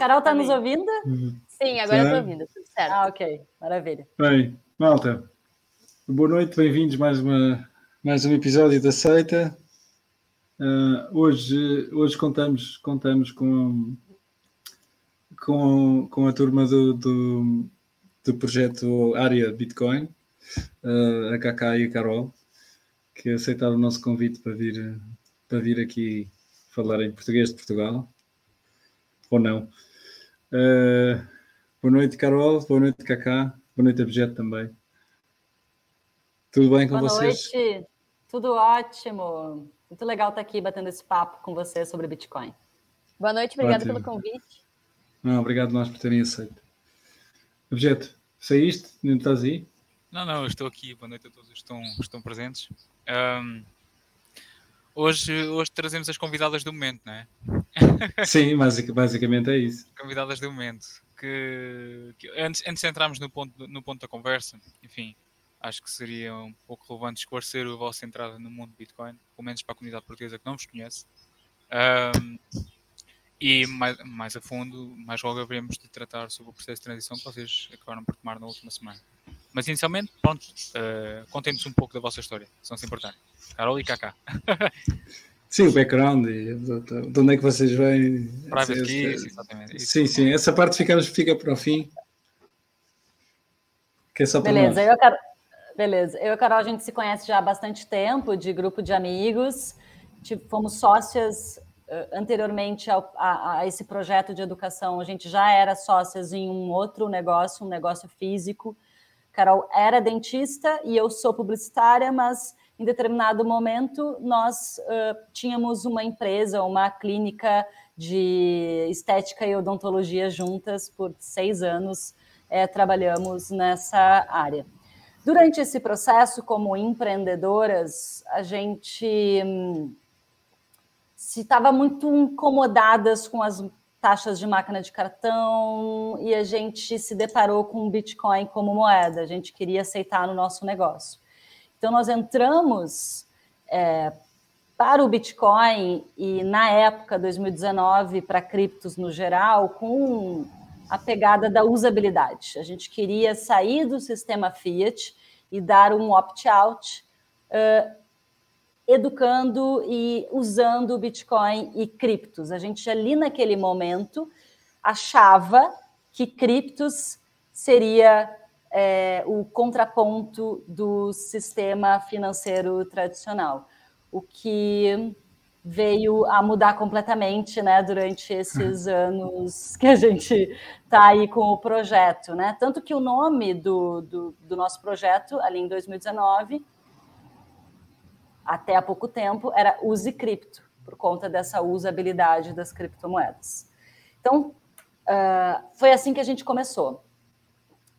Carol, está nos ouvindo? Uhum. Sim, agora estou ouvindo, tudo certo. Ah, ok, maravilha. Bem, malta, boa noite, bem-vindos mais, uma, mais um episódio da Seita. Uh, hoje, hoje contamos, contamos com, com, com a turma do, do, do projeto Área Bitcoin, uh, a Kaká e a Carol, que aceitaram o nosso convite para vir, para vir aqui falar em português de Portugal ou não. Uh, boa noite, Carol. Boa noite, Cacá. Boa noite, Abjeto também. Tudo bem com boa vocês? Boa noite. Tudo ótimo. Muito legal estar aqui batendo esse papo com você sobre Bitcoin. Boa noite, obrigado pelo convite. Não, obrigado nós por terem aceito. Objeto, saíste? Não estás aí? Não, não, estou aqui. Boa noite a todos que estão, estão presentes. Um, hoje, hoje trazemos as convidadas do momento, não é? Sim, basicamente é isso. Convidadas do momento. Que, que, antes, antes de entrarmos no ponto, no ponto da conversa, enfim, acho que seria um pouco relevante esclarecer a vossa entrada no mundo Bitcoin, pelo menos para a comunidade portuguesa que não vos conhece. Um, e mais, mais a fundo, mais logo haveremos de tratar sobre o processo de transição que vocês acabaram por tomar na última semana. Mas inicialmente, pronto, uh, contem-nos um pouco da vossa história, se não se importar. Carol e Kaká. Sim, o background, e de, onde é que vocês vêm. Private keys, exatamente. Sim, sim, essa parte ficamos, fica para o fim. Que é só para Beleza, eu, Carol, beleza. Eu e a Carol, a gente se conhece já há bastante tempo, de grupo de amigos. Tipo, fomos sócias uh, anteriormente ao, a, a, esse projeto de educação. A gente já era sócias em um outro negócio, um negócio físico. Carol era dentista e eu sou publicitária, mas em determinado momento, nós uh, tínhamos uma empresa, uma clínica de estética e odontologia juntas por seis anos, é, trabalhamos nessa área. Durante esse processo, como empreendedoras, a gente hum, se estava muito incomodadas com as taxas de máquina de cartão e a gente se deparou com o Bitcoin como moeda. A gente queria aceitar no nosso negócio. Então, nós entramos é, para o Bitcoin e, na época, 2019, para criptos no geral, com a pegada da usabilidade. A gente queria sair do sistema Fiat e dar um opt-out, uh, educando e usando o Bitcoin e criptos. A gente, ali naquele momento, achava que criptos seria é, o contraponto do sistema financeiro tradicional, o que veio a mudar completamente, né, durante esses anos que a gente está aí com o projeto, né? Tanto que o nome do, do, do, nosso projeto, ali em 2019, até há pouco tempo, era Use Cripto, por conta dessa usabilidade das criptomoedas. Então, uh, foi assim que a gente começou.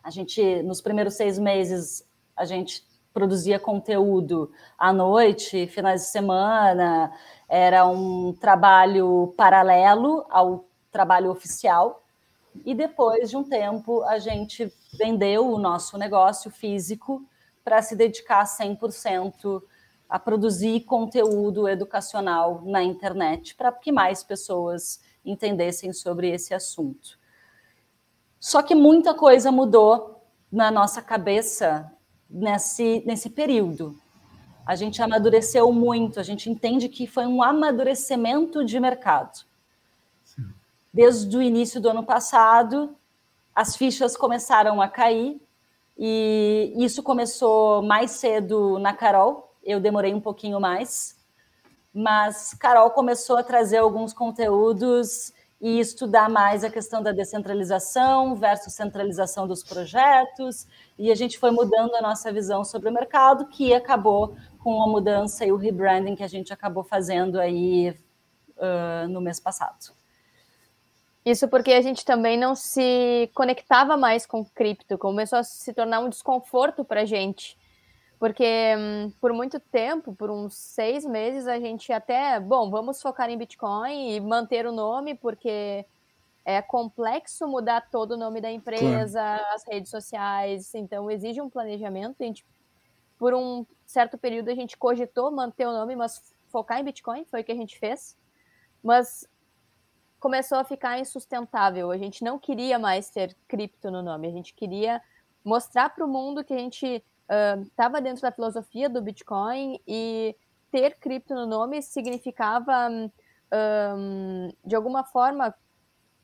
A gente, nos primeiros seis meses, a gente produzia conteúdo à noite, finais de semana, era um trabalho paralelo ao trabalho oficial. E depois de um tempo, a gente vendeu o nosso negócio físico para se dedicar 100% a produzir conteúdo educacional na internet, para que mais pessoas entendessem sobre esse assunto. Só que muita coisa mudou na nossa cabeça nesse, nesse período. A gente amadureceu muito, a gente entende que foi um amadurecimento de mercado. Desde o início do ano passado, as fichas começaram a cair, e isso começou mais cedo na Carol, eu demorei um pouquinho mais, mas Carol começou a trazer alguns conteúdos e estudar mais a questão da descentralização versus centralização dos projetos, e a gente foi mudando a nossa visão sobre o mercado, que acabou com a mudança e o rebranding que a gente acabou fazendo aí uh, no mês passado. Isso porque a gente também não se conectava mais com cripto, começou a se tornar um desconforto para a gente porque hum, por muito tempo, por uns seis meses, a gente até, bom, vamos focar em Bitcoin e manter o nome, porque é complexo mudar todo o nome da empresa, claro. as redes sociais, então exige um planejamento. A gente, por um certo período, a gente cogitou manter o nome, mas focar em Bitcoin, foi o que a gente fez. Mas começou a ficar insustentável. A gente não queria mais ter cripto no nome, a gente queria mostrar para o mundo que a gente estava uh, dentro da filosofia do Bitcoin e ter cripto no nome significava, um, de alguma forma,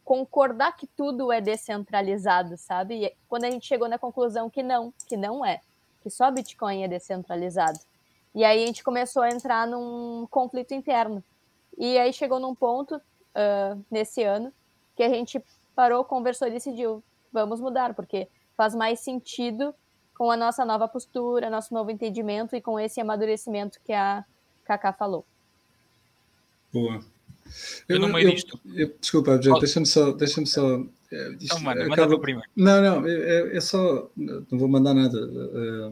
concordar que tudo é descentralizado, sabe? E quando a gente chegou na conclusão que não, que não é, que só Bitcoin é descentralizado. E aí a gente começou a entrar num conflito interno. E aí chegou num ponto, uh, nesse ano, que a gente parou, conversou e decidiu, vamos mudar, porque faz mais sentido com a nossa nova postura, nosso novo entendimento e com esse amadurecimento que a Kaká falou. Boa. Eu, no meio disto. desculpa, deixa-me só. Deixa só é, então, manda, acaba... manda primeiro. Não, não, é, é, só. Não vou mandar nada. Eh,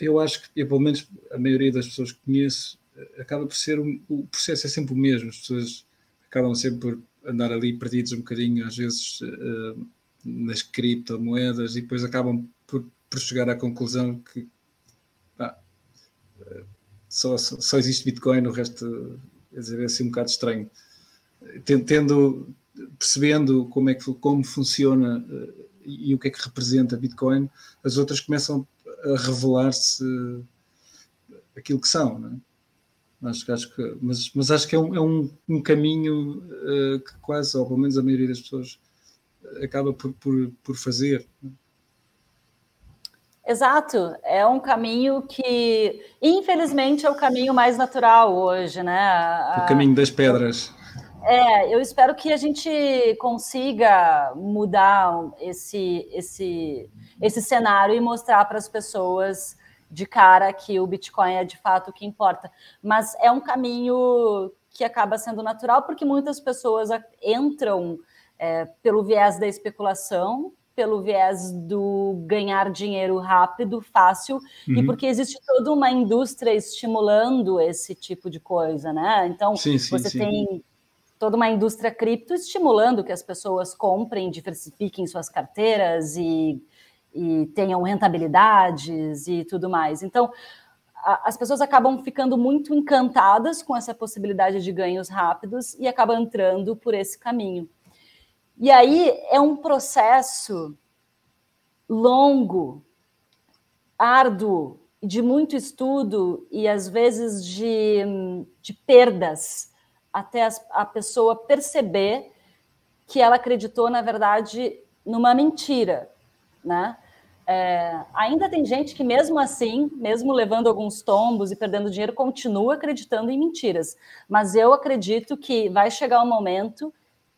eu acho que, eu, pelo menos a maioria das pessoas que conheço, acaba por ser. Um, o processo é sempre o mesmo. As pessoas acabam sempre por andar ali perdidos um bocadinho, às vezes, uh, nas criptomoedas, e depois acabam por, por chegar à conclusão que. Ah, só, só existe Bitcoin, o resto dizer, é assim um bocado estranho. Tendo, percebendo como é que como funciona eh, e o que é que representa Bitcoin, as outras começam a revelar-se aquilo que são, não é? Acho, acho que, mas, mas acho que é um, é um, um caminho uh, que quase, ou pelo menos a maioria das pessoas, acaba por, por, por fazer. Exato, é um caminho que, infelizmente, é o caminho mais natural hoje, né? O caminho das pedras. É, eu espero que a gente consiga mudar esse, esse, esse cenário e mostrar para as pessoas de cara que o Bitcoin é de fato o que importa. Mas é um caminho que acaba sendo natural porque muitas pessoas entram é, pelo viés da especulação pelo viés do ganhar dinheiro rápido, fácil, uhum. e porque existe toda uma indústria estimulando esse tipo de coisa, né? Então, sim, sim, você sim. tem toda uma indústria cripto estimulando que as pessoas comprem, diversifiquem suas carteiras e, e tenham rentabilidades e tudo mais. Então, a, as pessoas acabam ficando muito encantadas com essa possibilidade de ganhos rápidos e acabam entrando por esse caminho. E aí é um processo longo, árduo, de muito estudo e às vezes de, de perdas, até a pessoa perceber que ela acreditou, na verdade, numa mentira, né? É, ainda tem gente que, mesmo assim, mesmo levando alguns tombos e perdendo dinheiro, continua acreditando em mentiras. Mas eu acredito que vai chegar um momento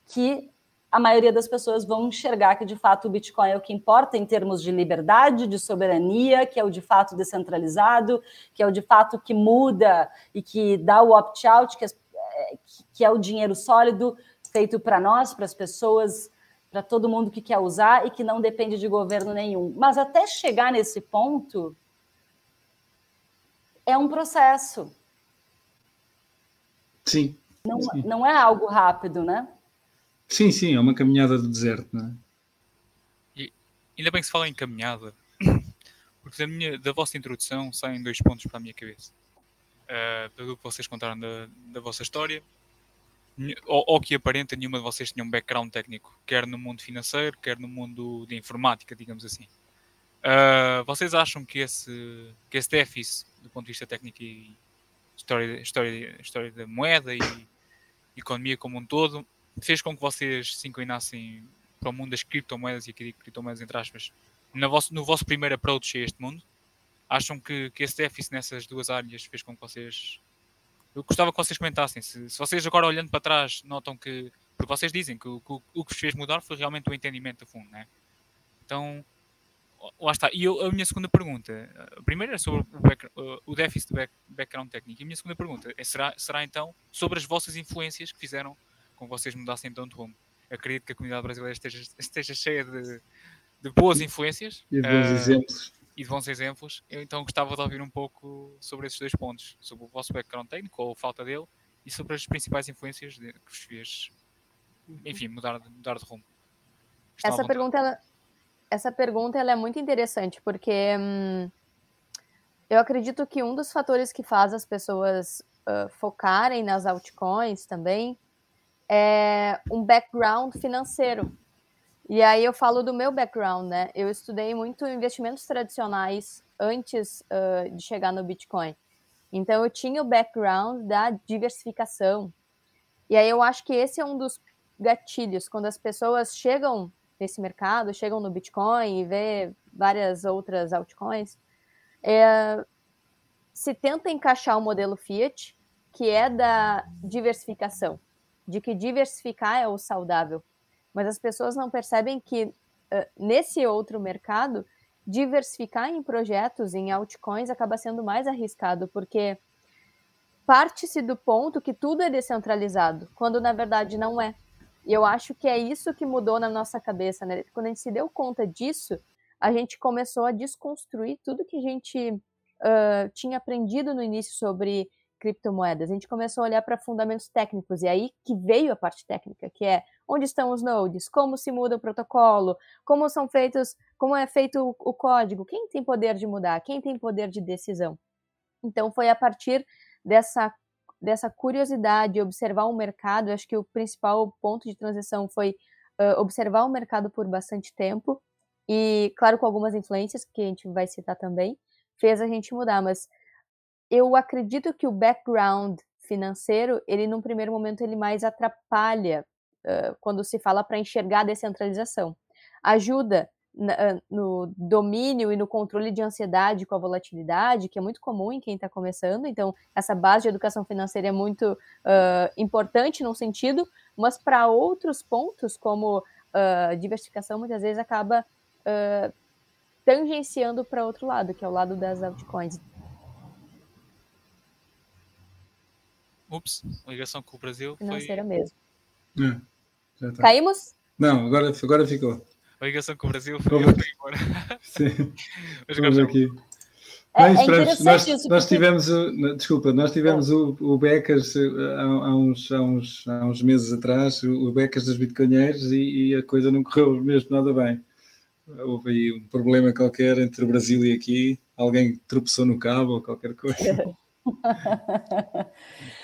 que a maioria das pessoas vão enxergar que de fato o Bitcoin é o que importa em termos de liberdade, de soberania, que é o de fato descentralizado, que é o de fato que muda e que dá o opt-out, que, é, que é o dinheiro sólido feito para nós, para as pessoas, para todo mundo que quer usar e que não depende de governo nenhum. Mas até chegar nesse ponto é um processo. Sim. Não, sim. não é algo rápido, né? Sim, sim, é uma caminhada do deserto, não é? E ainda bem que se fala em caminhada, porque da, minha, da vossa introdução saem dois pontos para a minha cabeça. Uh, pelo que vocês contaram da, da vossa história, ou, ou, que aparenta nenhuma de vocês tinha um background técnico, quer no mundo financeiro, quer no mundo de informática, digamos assim. Uh, vocês acham que esse, que esse déficit, do ponto de vista técnico e história, história, história da moeda e economia como um todo, fez com que vocês se inclinassem para o mundo das criptomoedas, e aqui digo criptomoedas entre aspas, no vosso, no vosso primeiro approach a este mundo? Acham que, que esse déficit nessas duas áreas fez com que vocês. Eu gostava que vocês comentassem. Se, se vocês agora olhando para trás notam que. Porque vocês dizem que o, que o que vos fez mudar foi realmente o entendimento a fundo, né? Então, lá está. E eu, a minha segunda pergunta, a primeira é sobre o, back, o déficit de back, background técnico. E a minha segunda pergunta é, será, será então sobre as vossas influências que fizeram com vocês mudassem então de rumo. Acredito que a comunidade brasileira esteja, esteja cheia de, de boas influências e de bons uh, exemplos. E de bons exemplos. Eu então gostava de ouvir um pouco sobre esses dois pontos, sobre o vosso background técnico ou falta dele e sobre as principais influências de, que vos fez, enfim, mudar, mudar de rumo. essa pergunta, ela, essa pergunta ela é muito interessante porque hum, eu acredito que um dos fatores que faz as pessoas uh, focarem nas altcoins também é um background financeiro. E aí eu falo do meu background, né? Eu estudei muito investimentos tradicionais antes uh, de chegar no Bitcoin. Então eu tinha o background da diversificação. E aí eu acho que esse é um dos gatilhos quando as pessoas chegam nesse mercado, chegam no Bitcoin e vê várias outras altcoins, é, se tenta encaixar o modelo Fiat, que é da diversificação, de que diversificar é o saudável. Mas as pessoas não percebem que uh, nesse outro mercado, diversificar em projetos, em altcoins, acaba sendo mais arriscado, porque parte-se do ponto que tudo é descentralizado, quando na verdade não é. E eu acho que é isso que mudou na nossa cabeça, né? Quando a gente se deu conta disso, a gente começou a desconstruir tudo que a gente uh, tinha aprendido no início sobre criptomoedas. A gente começou a olhar para fundamentos técnicos e aí que veio a parte técnica, que é onde estão os nodes, como se muda o protocolo, como são feitos, como é feito o código, quem tem poder de mudar, quem tem poder de decisão. Então foi a partir dessa dessa curiosidade, observar o mercado. acho que o principal ponto de transição foi uh, observar o mercado por bastante tempo e, claro, com algumas influências que a gente vai citar também, fez a gente mudar. Mas eu acredito que o background financeiro, ele num primeiro momento ele mais atrapalha uh, quando se fala para enxergar a descentralização. Ajuda na, no domínio e no controle de ansiedade com a volatilidade, que é muito comum em quem está começando. Então, essa base de educação financeira é muito uh, importante num sentido, mas para outros pontos, como uh, diversificação, muitas vezes acaba tangenciando para outro lado, que é o lado das altcoins. Ups, ligação com o Brasil. Financeira foi... mesmo. É, tá. Caímos? Não, agora, agora ficou a ligação com o Brasil foi Como... embora. Sim. Mas Vamos aqui. É, é nós, isso, nós tivemos, o, desculpa, nós tivemos o, o Becas eh, há, há, uns, há, uns, há uns meses atrás, o Becas dos Bitcoinheiros, e, e, a coisa não correu mesmo nada bem. Houve aí um problema qualquer entre o Brasil e aqui, alguém tropeçou no cabo ou qualquer coisa.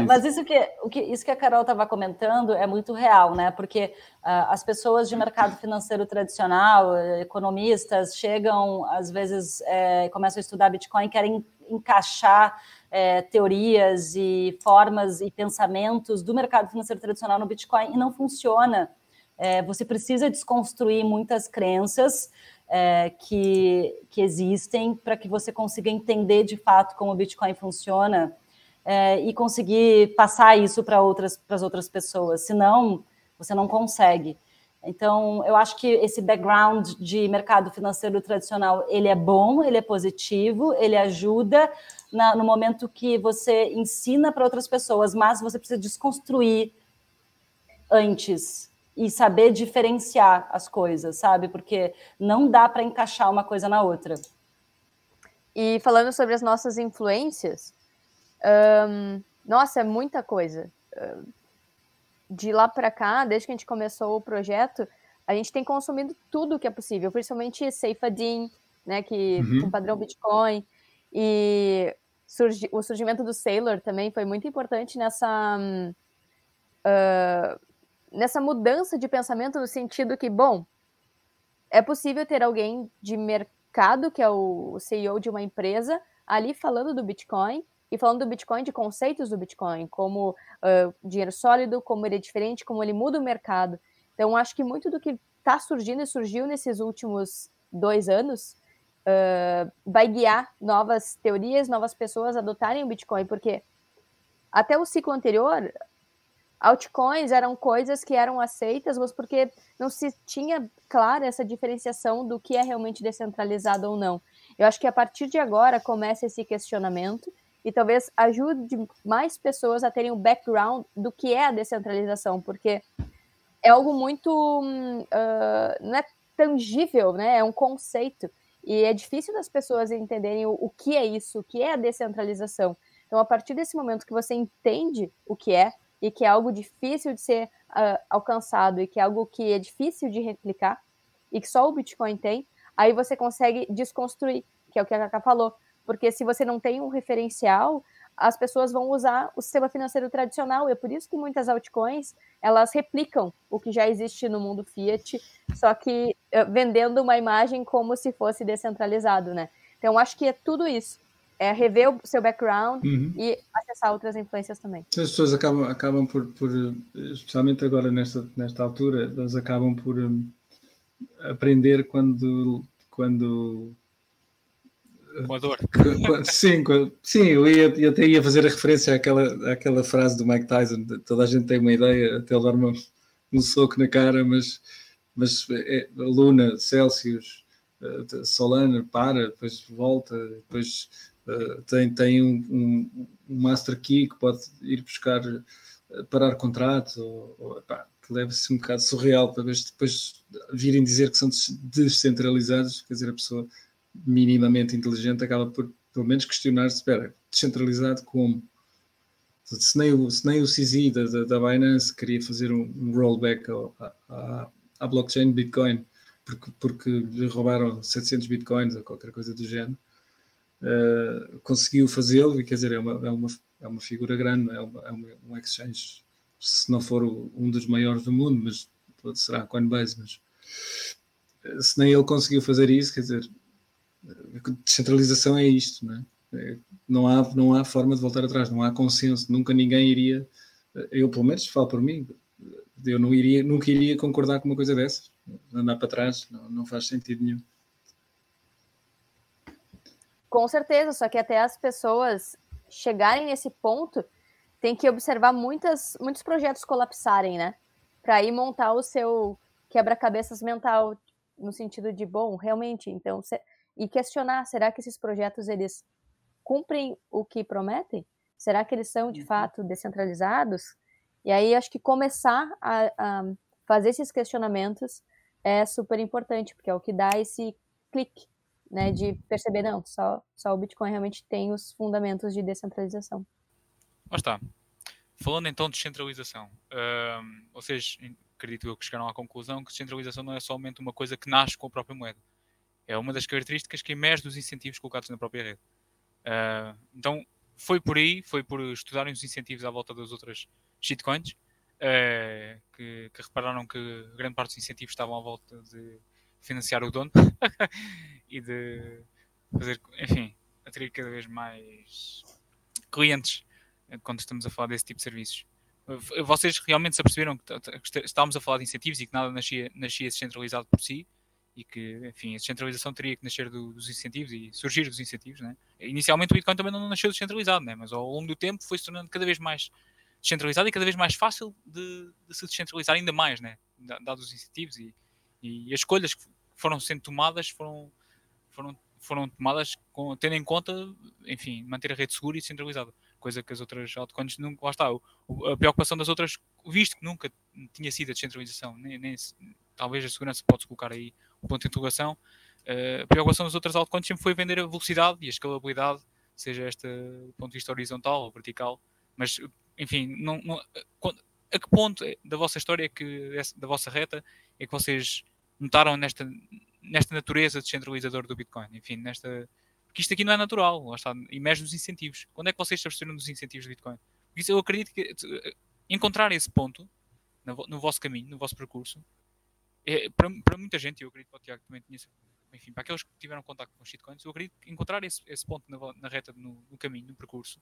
É, mas isso que, o que, isso que a Carol estava comentando é muito real, né? Porque uh, as pessoas de mercado financeiro tradicional, economistas, chegam, às vezes, é, começam a estudar Bitcoin, querem encaixar é, teorias e formas e pensamentos do mercado financeiro tradicional no Bitcoin e não funciona. É, você precisa desconstruir muitas crenças é, que, que existem para que você consiga entender de fato como o Bitcoin funciona é, e conseguir passar isso para outras, para as outras pessoas. Senão, você não consegue. Então, eu acho que esse background de mercado financeiro tradicional, ele é bom, ele é positivo, ele ajuda na, no momento que você ensina para outras pessoas, mas você precisa desconstruir antes e saber diferenciar as coisas, sabe? Porque não dá para encaixar uma coisa na outra. E falando sobre as nossas influências, um, nossa, é muita coisa. De lá para cá, desde que a gente começou o projeto, a gente tem consumido tudo que é possível, principalmente Safadin, né, que uhum. com padrão Bitcoin, e surgi, o surgimento do Sailor também foi muito importante nessa uh, nessa mudança de pensamento no sentido que, bom, é possível ter alguém de mercado, que é o CEO de uma empresa, ali falando do Bitcoin, e falando do Bitcoin, de conceitos do Bitcoin, como uh, dinheiro sólido, como ele é diferente, como ele muda o mercado. Então, acho que muito do que está surgindo e surgiu nesses últimos dois anos uh, vai guiar novas teorias, novas pessoas adotarem o Bitcoin, porque até o ciclo anterior, altcoins eram coisas que eram aceitas, mas porque não se tinha clara essa diferenciação do que é realmente descentralizado ou não. Eu acho que a partir de agora começa esse questionamento e talvez ajude mais pessoas a terem o background do que é a descentralização, porque é algo muito uh, não é tangível, né? É um conceito e é difícil das pessoas entenderem o, o que é isso, o que é a descentralização. Então, a partir desse momento que você entende o que é e que é algo difícil de ser uh, alcançado e que é algo que é difícil de replicar e que só o Bitcoin tem, aí você consegue desconstruir, que é o que a Cacá falou porque se você não tem um referencial, as pessoas vão usar o sistema financeiro tradicional. E é por isso que muitas altcoins elas replicam o que já existe no mundo fiat, só que uh, vendendo uma imagem como se fosse descentralizado, né? Então acho que é tudo isso. É rever o seu background uhum. e acessar outras influências também. As pessoas acabam, acabam por, por, especialmente agora nesta, nesta altura, elas acabam por um, aprender quando, quando com a dor. Sim, sim eu, ia, eu até ia fazer a referência àquela, àquela frase do Mike Tyson: toda a gente tem uma ideia, até ele dar um, soco na cara, mas, mas é, Luna, Celsius, uh, Solana para, depois volta, depois uh, tem, tem um, um, um, Master Key que pode ir buscar, uh, parar contratos, ou, ou pá, leva-se um bocado surreal para depois virem dizer que são descentralizados, quer dizer, a pessoa minimamente inteligente acaba por pelo menos questionar-se, espera, descentralizado como? Se nem o, se nem o CZ da, da, da Binance queria fazer um, um rollback à, à, blockchain Bitcoin porque, porque lhe roubaram 700 Bitcoins ou qualquer coisa do género, uh, conseguiu fazê-lo e quer dizer, é uma, é uma, é uma figura grande, é, é uma, um exchange, se não for um dos maiores do mundo, mas será Coinbase, mas eh, se nem ele conseguiu fazer isso, quer dizer, descentralização é isto, não é? é? Não há, não há forma de voltar atrás, não há consenso, nunca ninguém iria, eu pelo menos falo por mim, eu não iria, nunca iria concordar com uma coisa dessas, andar para trás não, não faz sentido nenhum. Com certeza, só que até as pessoas chegarem nesse ponto, tem que observar muitas, muitos projetos colapsarem, né? Para ir montar o seu quebra-cabeças mental no sentido de bom, realmente, então e questionar, será que esses projetos eles cumprem o que prometem? Será que eles são de uhum. fato descentralizados? E aí acho que começar a, a, fazer esses questionamentos é super importante, porque é o que dá esse clique, né, de perceber, não, só, só o Bitcoin realmente tem os fundamentos de descentralização. Mas está. Falando então de descentralização, uh, vocês, acredito eu que chegaram à conclusão que descentralização não é somente uma coisa que nasce com a própria moeda é uma das características que emerge dos incentivos colocados na própria rede. Uh, então, foi por aí, foi por estudarem os incentivos à volta das outras shitcoins, uh, que, que, repararam que grande parte dos incentivos estavam à volta de financiar o dono e de fazer, enfim, atrair cada vez mais clientes quando estamos a falar desse tipo de serviços. Vocês realmente se aperceberam que estávamos a falar de incentivos e que nada nascia, nascia descentralizado por si, e que, enfim, a descentralização teria que nascer do, dos incentivos e surgir dos incentivos, né? Inicialmente o Bitcoin também não nasceu descentralizado, né? Mas ao longo do tempo foi se tornando cada vez mais descentralizado e cada vez mais fácil de, de se descentralizar ainda mais, né? Dados os incentivos e, e as escolhas que foram sendo tomadas foram, foram, foram tomadas com, tendo em conta, enfim, manter a rede segura e descentralizada. Coisa que as outras altcoins não. Lá está, a preocupação das outras, visto que nunca tinha sido a descentralização, nem, nem talvez a segurança pode-se colocar aí ponto de interrogação. Uh, a preocupação das outras altcoins sempre foi vender a velocidade e a escalabilidade, seja esta do ponto de vista horizontal ou vertical. Mas, enfim, não, não, a que ponto da vossa história, é que, da vossa reta, é que vocês notaram nesta, nesta natureza descentralizadora do Bitcoin? Enfim, nesta. Porque isto aqui não é natural, lá está, emerge nos incentivos. Quando é que vocês se absorveram dos incentivos do Bitcoin? Porque isso eu acredito que encontrar esse ponto no vosso caminho, no vosso percurso, é, para, para muita gente, eu acredito que o Tiago também tinha, enfim, para aqueles que tiveram contato com os shitcoins, eu acredito que encontrar esse, esse ponto na, na reta, no, no, caminho, no percurso,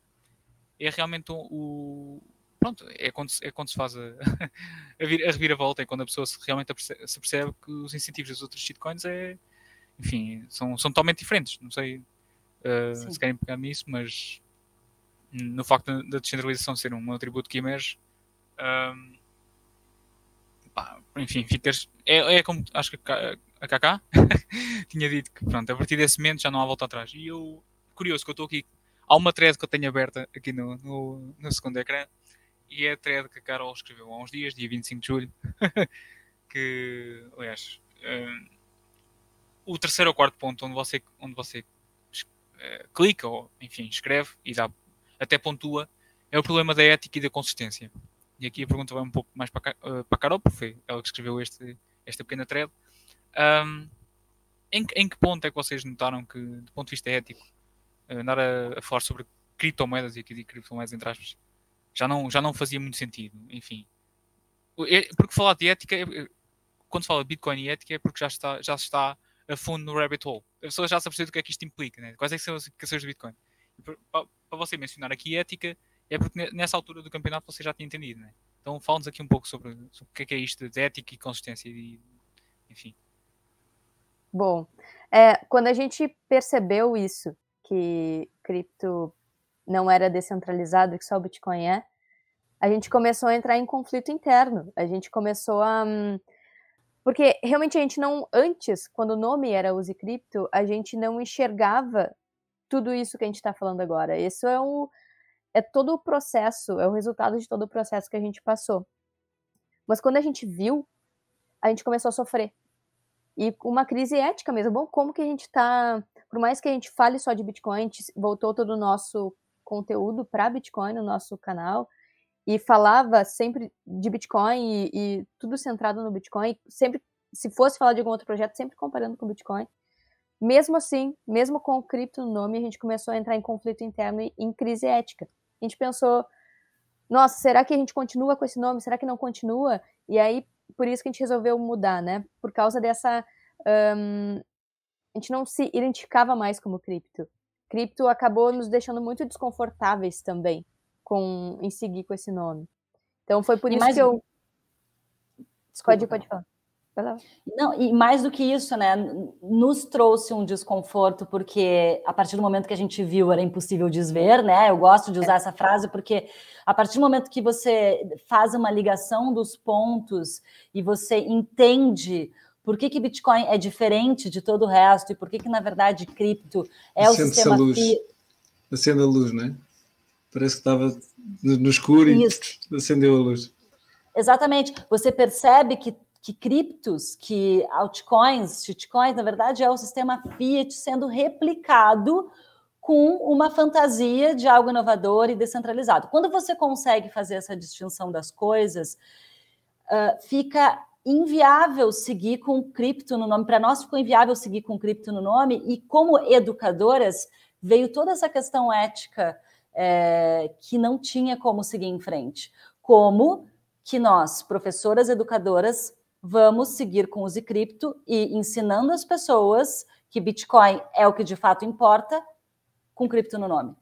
é realmente o, o pronto, é quando, é quando se faz a, a, vir, a reviravolta, é quando a pessoa se, realmente se percebe que os incentivos das outras shitcoins é, enfim, são, são totalmente diferentes. Não sei uh, se querem pegar nisso, mas no facto da descentralização ser um atributo que emerge, um, enfim, ficas. É, é como acho que a Kaká tinha dito que pronto, a partir desse momento já não há volta atrás. E eu, curioso, que eu estou aqui. Há uma thread que eu tenho aberta aqui no, no, no segundo ecrã e é a thread que a Carol escreveu há uns dias, dia 25 de julho. que, aliás, um, o terceiro ou quarto ponto onde você, onde você uh, clica ou, enfim, escreve e dá, até pontua é o problema da ética e da consistência e aqui a pergunta vai um pouco mais para, uh, para a Carol, porque foi ela que escreveu este, esta pequena thread. Um, em, em, que ponto é que vocês notaram que, do ponto de vista ético, uh, andar a, a, falar sobre criptomoedas, e aqui digo criptomoedas entre aspas, já não, já não fazia muito sentido, enfim. É, porque falar de ética, quando se fala de Bitcoin e ética, é porque já está, já está a fundo no rabbit hole. A pessoa já sabe do que é que isto implica, né? quais é são as implicações do Bitcoin. Para, para você mencionar aqui ética, é porque nessa altura do campeonato você já tinha entendido, né? Então fala-nos aqui um pouco sobre, sobre o que é, que é isto de ética e consistência, e, enfim. Bom, é, quando a gente percebeu isso, que cripto não era descentralizado, que só o Bitcoin é, a gente começou a entrar em conflito interno. A gente começou a. Hum, porque realmente a gente não. Antes, quando o nome era Use Cripto, a gente não enxergava tudo isso que a gente está falando agora. Isso é, um, é todo o processo, é o resultado de todo o processo que a gente passou. Mas quando a gente viu, a gente começou a sofrer. E uma crise ética mesmo. Bom, como que a gente está. Por mais que a gente fale só de Bitcoin, a gente voltou todo o nosso conteúdo para Bitcoin no nosso canal e falava sempre de Bitcoin e, e, tudo centrado no Bitcoin, sempre se fosse falar de algum outro projeto, sempre comparando com Bitcoin. Mesmo assim, mesmo com o cripto no nome, a gente começou a entrar em conflito interno e em crise ética. A gente pensou, nossa, será que a gente continua com esse nome? Será que não continua? E aí, por isso que a gente resolveu mudar, né? Por causa dessa. Um, a gente não se identificava mais como cripto. Cripto acabou nos deixando muito desconfortáveis também com em seguir com esse nome. Então foi por e isso que eu. Desculpa, pode, pode falar. Não, e mais do que isso, né, nos trouxe um desconforto, porque a partir do momento que a gente viu era impossível desver, né? Eu gosto de usar é. essa frase porque a partir do momento que você faz uma ligação dos pontos e você entende por que, que Bitcoin é diferente de todo o resto e por que, que na verdade, cripto é Acende o sistema... Luz. Acende a luz, né? Parece que estava no escuro e acendeu a luz. Exatamente. Você percebe que, que criptos, que altcoins, shitcoins, na verdade, é o sistema fiat sendo replicado com uma fantasia de algo inovador e descentralizado. Quando você consegue fazer essa distinção das coisas, uh, fica inviável seguir com cripto no nome. Para nós ficou inviável seguir com cripto no nome, e como educadoras, veio toda essa questão ética é, que não tinha como seguir em frente. Como que nós, professoras educadoras, vamos seguir com o Cripto e ensinando as pessoas que Bitcoin é o que de fato importa, com cripto no nome.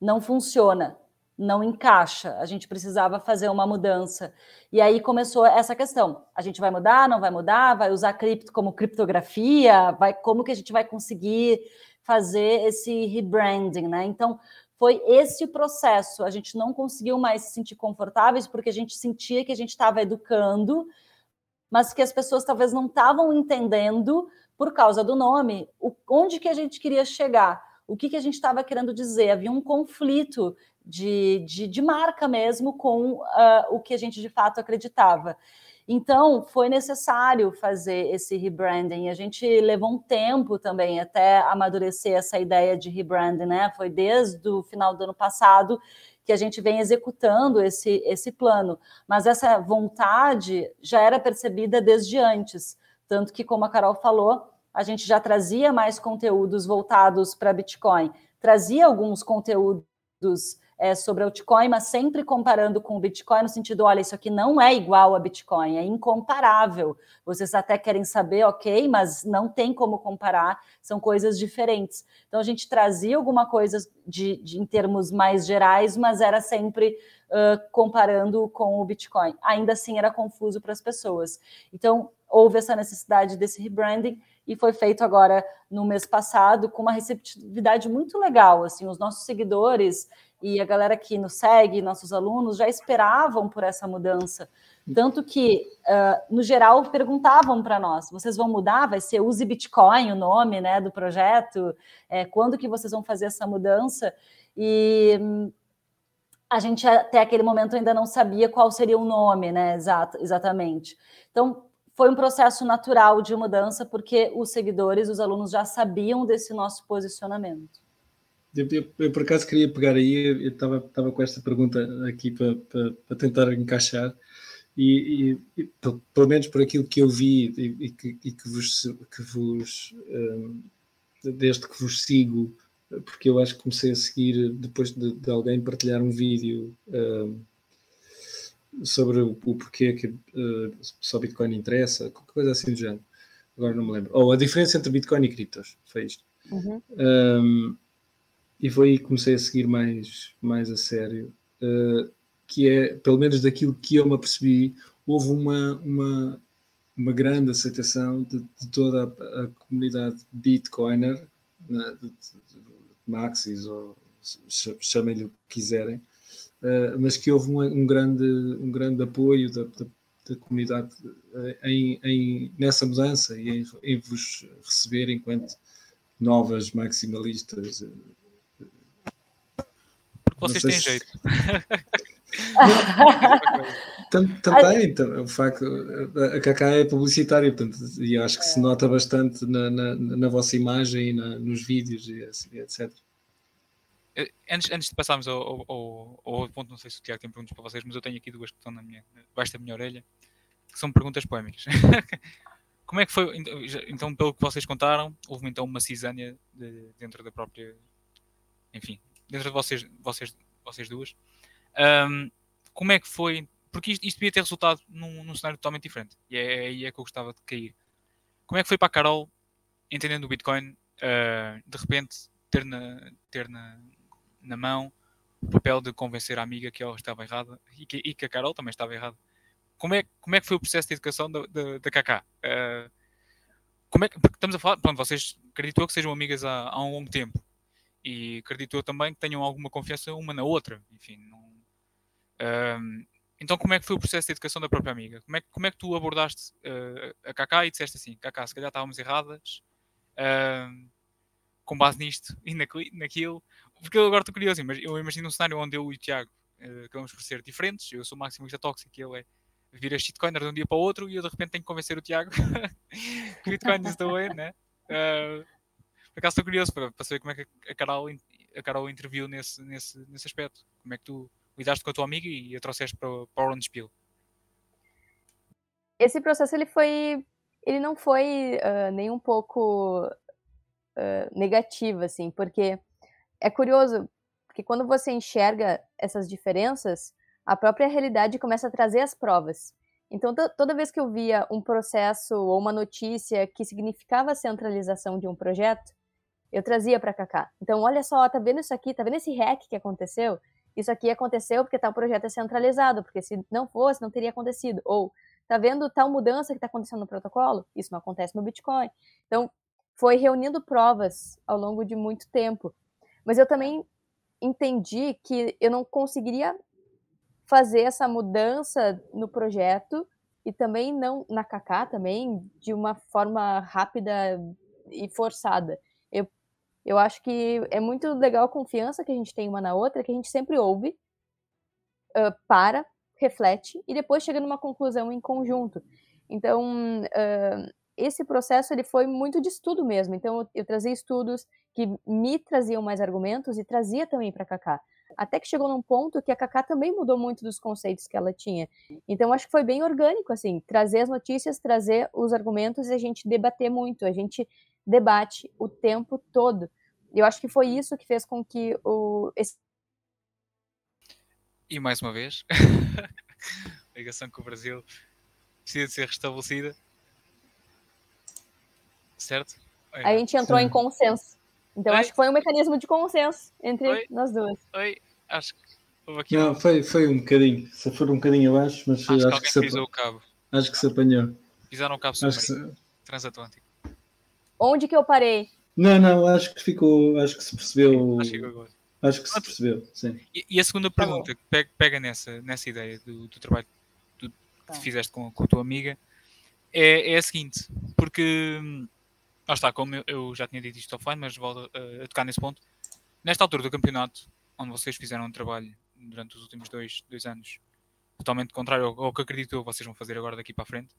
Não funciona, não encaixa. A gente precisava fazer uma mudança. E aí começou essa questão. A gente vai mudar, não vai mudar, vai usar cripto como criptografia, vai como que a gente vai conseguir fazer esse rebranding, né? Então, foi esse processo. A gente não conseguiu mais se sentir confortáveis porque a gente sentia que a gente estava educando, mas que as pessoas talvez não estavam entendendo por causa do nome, o, onde que a gente queria chegar, o que, que a gente estava querendo dizer. Havia um conflito de, de, de marca mesmo com uh, o que a gente de fato acreditava. Então, foi necessário fazer esse rebranding. A gente levou um tempo também até amadurecer essa ideia de rebranding, né? Foi desde o final do ano passado que a gente vem executando esse, esse plano. Mas essa vontade já era percebida desde antes. Tanto que, como a Carol falou, a gente já trazia mais conteúdos voltados para Bitcoin, trazia alguns conteúdos é, sobre altcoin, mas sempre comparando com o Bitcoin, no sentido, olha, isso aqui não é igual a Bitcoin, é incomparável. Vocês até querem saber, ok, mas não tem como comparar, são coisas diferentes. Então a gente trazia alguma coisa de, de em termos mais gerais, mas era sempre uh, comparando com o Bitcoin. Ainda assim era confuso para as pessoas. Então houve essa necessidade desse rebranding e foi feito agora no mês passado com uma receptividade muito legal. Assim, os nossos seguidores e a galera que nos segue, nossos alunos, já esperavam por essa mudança. Tanto que, uh, no geral, perguntavam para nós: vocês vão mudar? Vai ser Use Bitcoin o nome né, do projeto? É, quando que vocês vão fazer essa mudança? E a gente até aquele momento ainda não sabia qual seria o nome, né? Exato, exatamente. Então, foi um processo natural de mudança, porque os seguidores, os alunos já sabiam desse nosso posicionamento. Eu, eu, eu, por acaso queria pegar aí, eu estava com esta pergunta aqui para, tentar encaixar, e, e, e, pelo menos por aquilo que eu vi e, que, que, vos, que vos um, desde que vos sigo porque eu acho que comecei a seguir depois de, de alguém partilhar um vídeo uh, sobre o, o, porquê que uh, só Bitcoin interessa, qualquer coisa assim do género. Agora não me lembro. Ou a diferença entre Bitcoin e criptos, foi isto. Uhum. Um, e foi aí que comecei a seguir mais, mais a sério. Uh, que é, pelo menos daquilo que eu me apercebi, houve uma, uma, uma grande aceitação de, de toda a, a, comunidade Bitcoiner, de, de, Maxis, ou chamem-lhe o que quiserem, uh, mas que houve um, um, grande, um grande apoio da, da, da comunidade uh, em, em, nessa mudança e em, em, vos receber enquanto novas maximalistas. Porque vocês têm jeito. Também, o facto, a Kaká é publicitária, portanto, e acho que se nota bastante na, na, na vossa imagem e na, nos vídeos e etc. Antes, antes de passarmos ao, ao, ao, outro ponto, não sei se o Tiago tem perguntas para vocês, mas eu tenho aqui duas que estão na minha, debaixo da minha orelha, que são perguntas poémicas. Como é que foi, então, então, pelo que vocês contaram, houve então uma cisânia de, dentro da própria, enfim, dentro de vocês, vocês, vocês duas. Um, como é que foi? Porque isto, isto devia ter resultado num, num, cenário totalmente diferente. E é aí é, é, que eu gostava de cair. Como é que foi para a Carol, entendendo o Bitcoin, uh, de repente ter, na, ter na, na mão o papel de convencer a amiga que ela estava errada e que, e que a Carol também estava errada? Como é, como é que foi o processo de educação da, da, da Kaká? Uh, como é que, porque estamos a falar, pronto, vocês acredito que sejam amigas há, há um longo tempo e acredito eu também que tenham alguma confiança uma na outra. Enfim, não, um, então, como é que foi o processo de educação da própria amiga? Como é, como é que tu abordaste uh, a Kaká e disseste assim: Kaká, se calhar estávamos erradas, uh, com base nisto e naquilo? Porque eu agora estou curioso, mas eu imagino um cenário onde eu e o Tiago uh, acabamos por ser diferentes. Eu sou maximista tóxico e ele é vir a shitcoiner de um dia para o outro e eu de repente tenho que convencer o Tiago que Bitcoin is the way, né? Uh, acaso estou curioso para, para saber como é que a Carol, a Carol interviu nesse, nesse, nesse aspecto. Como é que tu lidaste com a tua amiga e a trouxeste para, para o Orange Peel? Esse processo ele foi, ele não foi uh, nem um pouco uh, negativo, assim, porque é curioso, porque quando você enxerga essas diferenças, a própria realidade começa a trazer as provas. Então, toda vez que eu via um processo ou uma notícia que significava a centralização de um projeto, eu trazia para Kaká. Então, olha só, tá vendo isso aqui? Tá vendo esse hack que aconteceu? isso aqui aconteceu porque tal projeto é centralizado, porque se não fosse, não teria acontecido. Ou, tá vendo tal mudança que está acontecendo no protocolo? Isso não acontece no Bitcoin. Então, foi reunindo provas ao longo de muito tempo. Mas eu também entendi que eu não conseguiria fazer essa mudança no projeto e também não na Kaká também de uma forma rápida e forçada. Eu acho que é muito legal a confiança que a gente tem uma na outra, que a gente sempre ouve, uh, para, reflete e depois chega numa conclusão em conjunto. Então, uh, esse processo ele foi muito de estudo mesmo. Então, eu, eu trazia estudos que me traziam mais argumentos e trazia também para a Kaká. Até que chegou num ponto que a Kaká também mudou muito dos conceitos que ela tinha. Então, acho que foi bem orgânico, assim, trazer as notícias, trazer os argumentos e a gente debater muito. A gente debate o tempo todo. Eu acho que foi isso que fez com que o. Esse... E mais uma vez, a ligação com o Brasil precisa de ser restabelecida. Certo? A gente entrou Sim. em consenso. Então Oi? acho que foi um mecanismo de consenso entre Oi? nós duas. Oi, acho que houve aqui. Não, foi, foi um bocadinho. Se for um bocadinho abaixo, mas acho, acho que, que se o cabo. Acho que se apanhou. Pisaram o cabo submarino. Se... Transatlântico. Onde que eu parei? Não, não, acho que ficou, acho que se percebeu. Acho que, acho que se percebeu, sim. E, e a segunda tá pergunta que pega, pega, nessa, nessa ideia do, do trabalho do, que tá. fizeste com, com a tua amiga é, é a seguinte, porque lá está, como eu, eu, já tinha dito isto offline, mas volto a, a, tocar nesse ponto. Nesta altura do campeonato, onde vocês fizeram um trabalho durante os últimos dois, dois anos, totalmente contrário ao, ao que acredito eu vocês vão fazer agora daqui para a frente,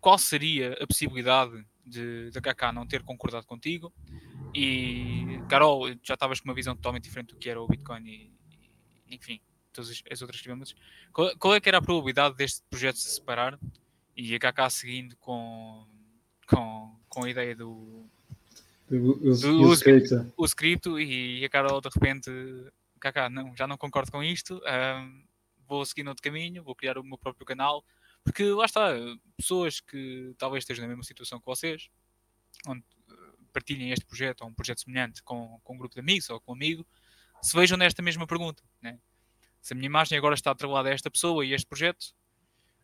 qual seria a possibilidade de, da Kaká não ter concordado contigo e Carol, já estavas com uma visão totalmente diferente do que era o Bitcoin e, e enfim, todas as outras criptomoedas. Qual, qual, é que era a probabilidade deste projeto se separar e a Kaká seguindo com, com, com a ideia do, O, o, o, script. o script e a Carol de repente, Kaká, não, já não concordo com isto, um, vou seguir outro caminho, vou criar o meu próprio canal, porque lá está, pessoas que talvez estejam na mesma situação que vocês, onde eh, partilhem este projeto ou um projeto semelhante com, com um grupo de amigos ou com um amigo, se vejam nesta mesma pergunta. Né? Se a minha imagem agora está atrelada a esta pessoa e a este projeto,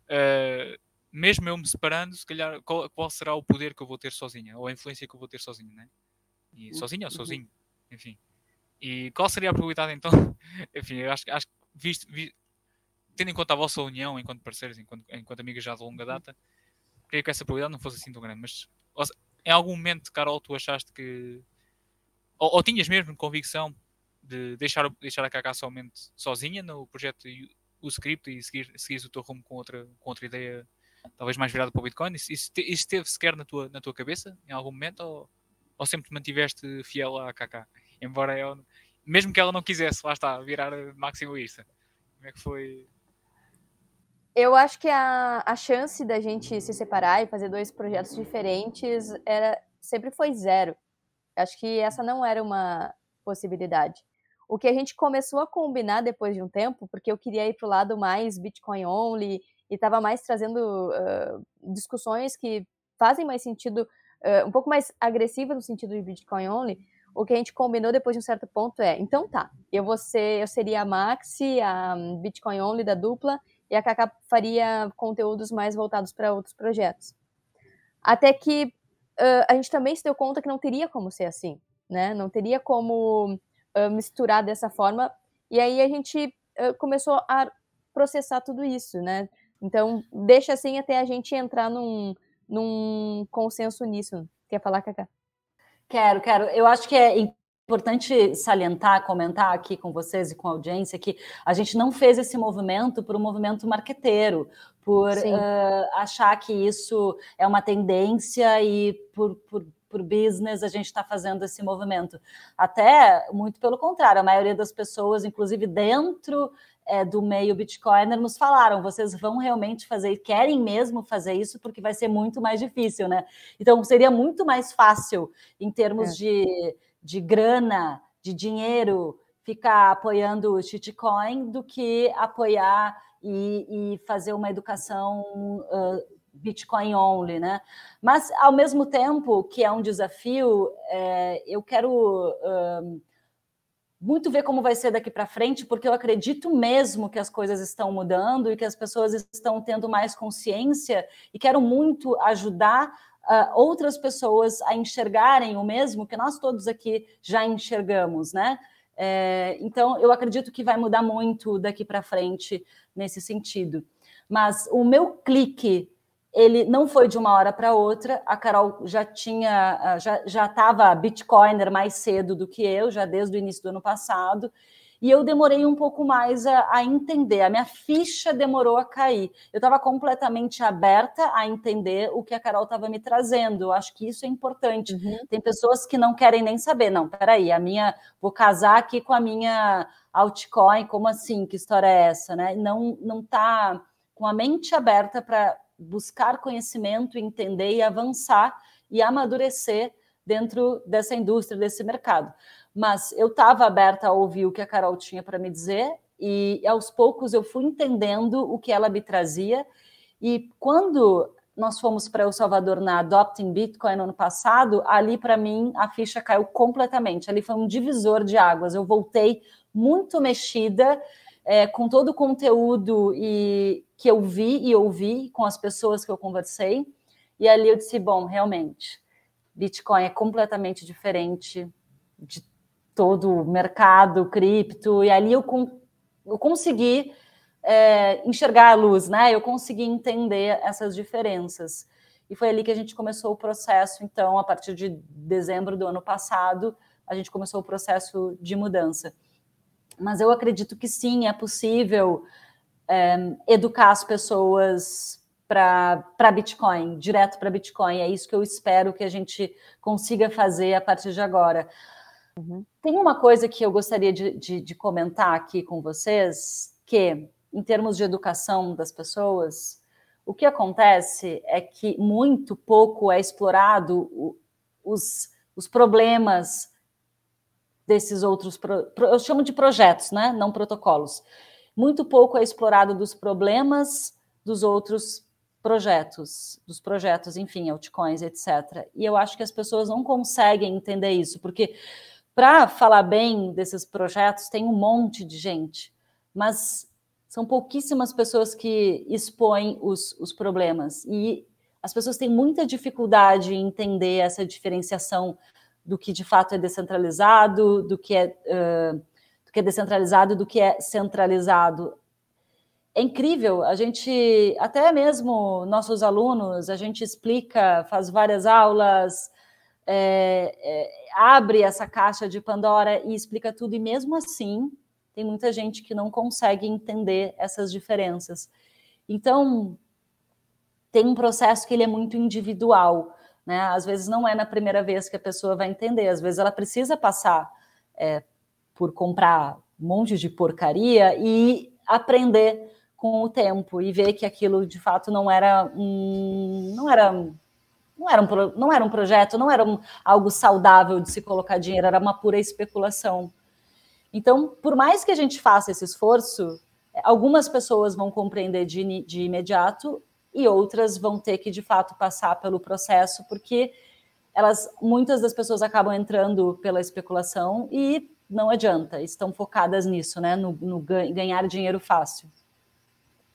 uh, mesmo eu me separando, se calhar, qual, qual, será o poder que eu vou ter sozinha, ou a influência que eu vou ter sozinho, né? E uhum. sozinha ou sozinho, enfim. E qual seria a probabilidade então? enfim, acho, acho que visto, visto, tendo em conta a vossa união enquanto parceiros, enquanto, enquanto já de longa data, queria que essa probabilidade não fosse assim tão grande. Mas em algum momento, Carol, tu achaste que. Ou, ou tinhas mesmo convicção de deixar, deixar a Kaká somente sozinha no projeto e o script e seguir, seguir o teu rumo com outra, com outra ideia talvez mais virada para o Bitcoin? Isso, isso, isso esteve sequer na tua, na tua cabeça em algum momento ou, ou sempre te mantiveste fiel à KK? Embora eu, mesmo que ela não quisesse, lá está, virar maximalista. Como é que foi? Eu acho que a, a chance da gente se separar e fazer dois projetos diferentes era sempre foi zero. Acho que essa não era uma possibilidade. O que a gente começou a combinar depois de um tempo, porque eu queria ir para o lado mais Bitcoin only e estava mais trazendo uh, discussões que fazem mais sentido, uh, um pouco mais agressivas no sentido de Bitcoin only, o que a gente combinou depois de um certo ponto é, então tá, eu vou ser, eu seria a Maxi, a Bitcoin only da dupla, e a Kaká faria conteúdos mais voltados para outros projetos. Até que uh, a gente também se deu conta que não teria como ser assim, né? Não teria como misturar dessa forma. E aí a gente começou a processar tudo isso, né? Então, deixa assim até a gente entrar num, num consenso nisso. Quer falar, Cacá? Quero, quero. Eu acho que é importante salientar, comentar aqui com vocês e com a audiência que a gente não fez esse movimento por um movimento marqueteiro, por uh, achar que isso é uma tendência e por, por por business a gente está fazendo esse movimento. Até muito pelo contrário, a maioria das pessoas, inclusive dentro é, do meio Bitcoiner nos falaram: vocês vão realmente fazer, querem mesmo fazer isso, porque vai ser muito mais difícil, né? Então seria muito mais fácil em termos é. de, de grana, de dinheiro, ficar apoiando o shitcoin do que apoiar e, e fazer uma educação uh, Bitcoin only, né? Mas ao mesmo tempo que é um desafio, é, eu quero muito ver como vai ser daqui para frente, porque eu acredito mesmo que as coisas estão mudando e que as pessoas estão tendo mais consciência e quero muito ajudar uh, outras pessoas a enxergarem o mesmo que nós todos aqui já enxergamos, né? É, então, eu acredito que vai mudar muito daqui para frente nesse sentido. Mas o meu clique ele não foi de uma hora para outra. A Carol já tinha, ah, já já estava Bitcoiner mais cedo do que eu, já desde o início do ano passado. E eu demorei um pouco mais a, a entender. A minha ficha demorou a cair. Eu estava completamente aberta a entender o que a Carol estava me trazendo. Eu acho que isso é importante. Uhum. Tem pessoas que não querem nem saber. Não, peraí, a minha vou casar aqui com a minha altcoin. Como assim? Que história é essa, né? Não não está com a mente aberta para buscar conhecimento, entender e avançar e amadurecer dentro dessa indústria, desse mercado. Mas eu estava aberta a ouvir o que a Carol tinha para me dizer e aos poucos eu fui entendendo o que ela me trazia. E quando nós fomos para El Salvador na Adopting Bitcoin no ano passado, ali para mim a ficha caiu completamente. Ali foi um divisor de águas. Eu voltei muito mexida é, com todo o conteúdo e que eu vi e ouvi com as pessoas que eu conversei. E ali eu disse: bom, realmente, Bitcoin é completamente diferente de todo o mercado cripto. E ali eu, eu consegui é, enxergar a luz, né? Eu consegui entender essas diferenças. E foi ali que a gente começou o processo. Então, a partir de dezembro do ano passado, a gente começou o processo de mudança mas eu acredito que sim, é possível é, educar as pessoas para Bitcoin, direto para Bitcoin. É isso que eu espero que a gente consiga fazer a partir de agora. Uhum. Tem uma coisa que eu gostaria de, de, de, comentar aqui com vocês, que em termos de educação das pessoas, o que acontece é que muito pouco é explorado os os problemas desses outros, eu chamo de projetos, né? não protocolos. Muito pouco é explorado dos problemas dos outros projetos, dos projetos, enfim, altcoins, etc. E eu acho que as pessoas não conseguem entender isso, porque para falar bem desses projetos tem um monte de gente, mas são pouquíssimas pessoas que expõem os, os problemas. E as pessoas têm muita dificuldade em entender essa diferenciação do que de fato é descentralizado, do que é, uh, do que é descentralizado e do que é centralizado. É incrível, a gente, até mesmo nossos alunos, a gente explica, faz várias aulas, é, é, abre essa caixa de Pandora e explica tudo, e mesmo assim, tem muita gente que não consegue entender essas diferenças. Então, tem um processo que ele é muito individual. Né? Às vezes não é na primeira vez que a pessoa vai entender, às vezes ela precisa passar é, por comprar um monte de porcaria e aprender com o tempo e ver que aquilo de fato não era um, não era não era um, não era um projeto, não era um, algo saudável de se colocar dinheiro, era uma pura especulação. Então, por mais que a gente faça esse esforço, algumas pessoas vão compreender de, de imediato e outras vão ter que de fato passar pelo processo, porque elas, muitas das pessoas acabam entrando pela especulação e não adianta, estão focadas nisso, né, no, no ganhar dinheiro fácil.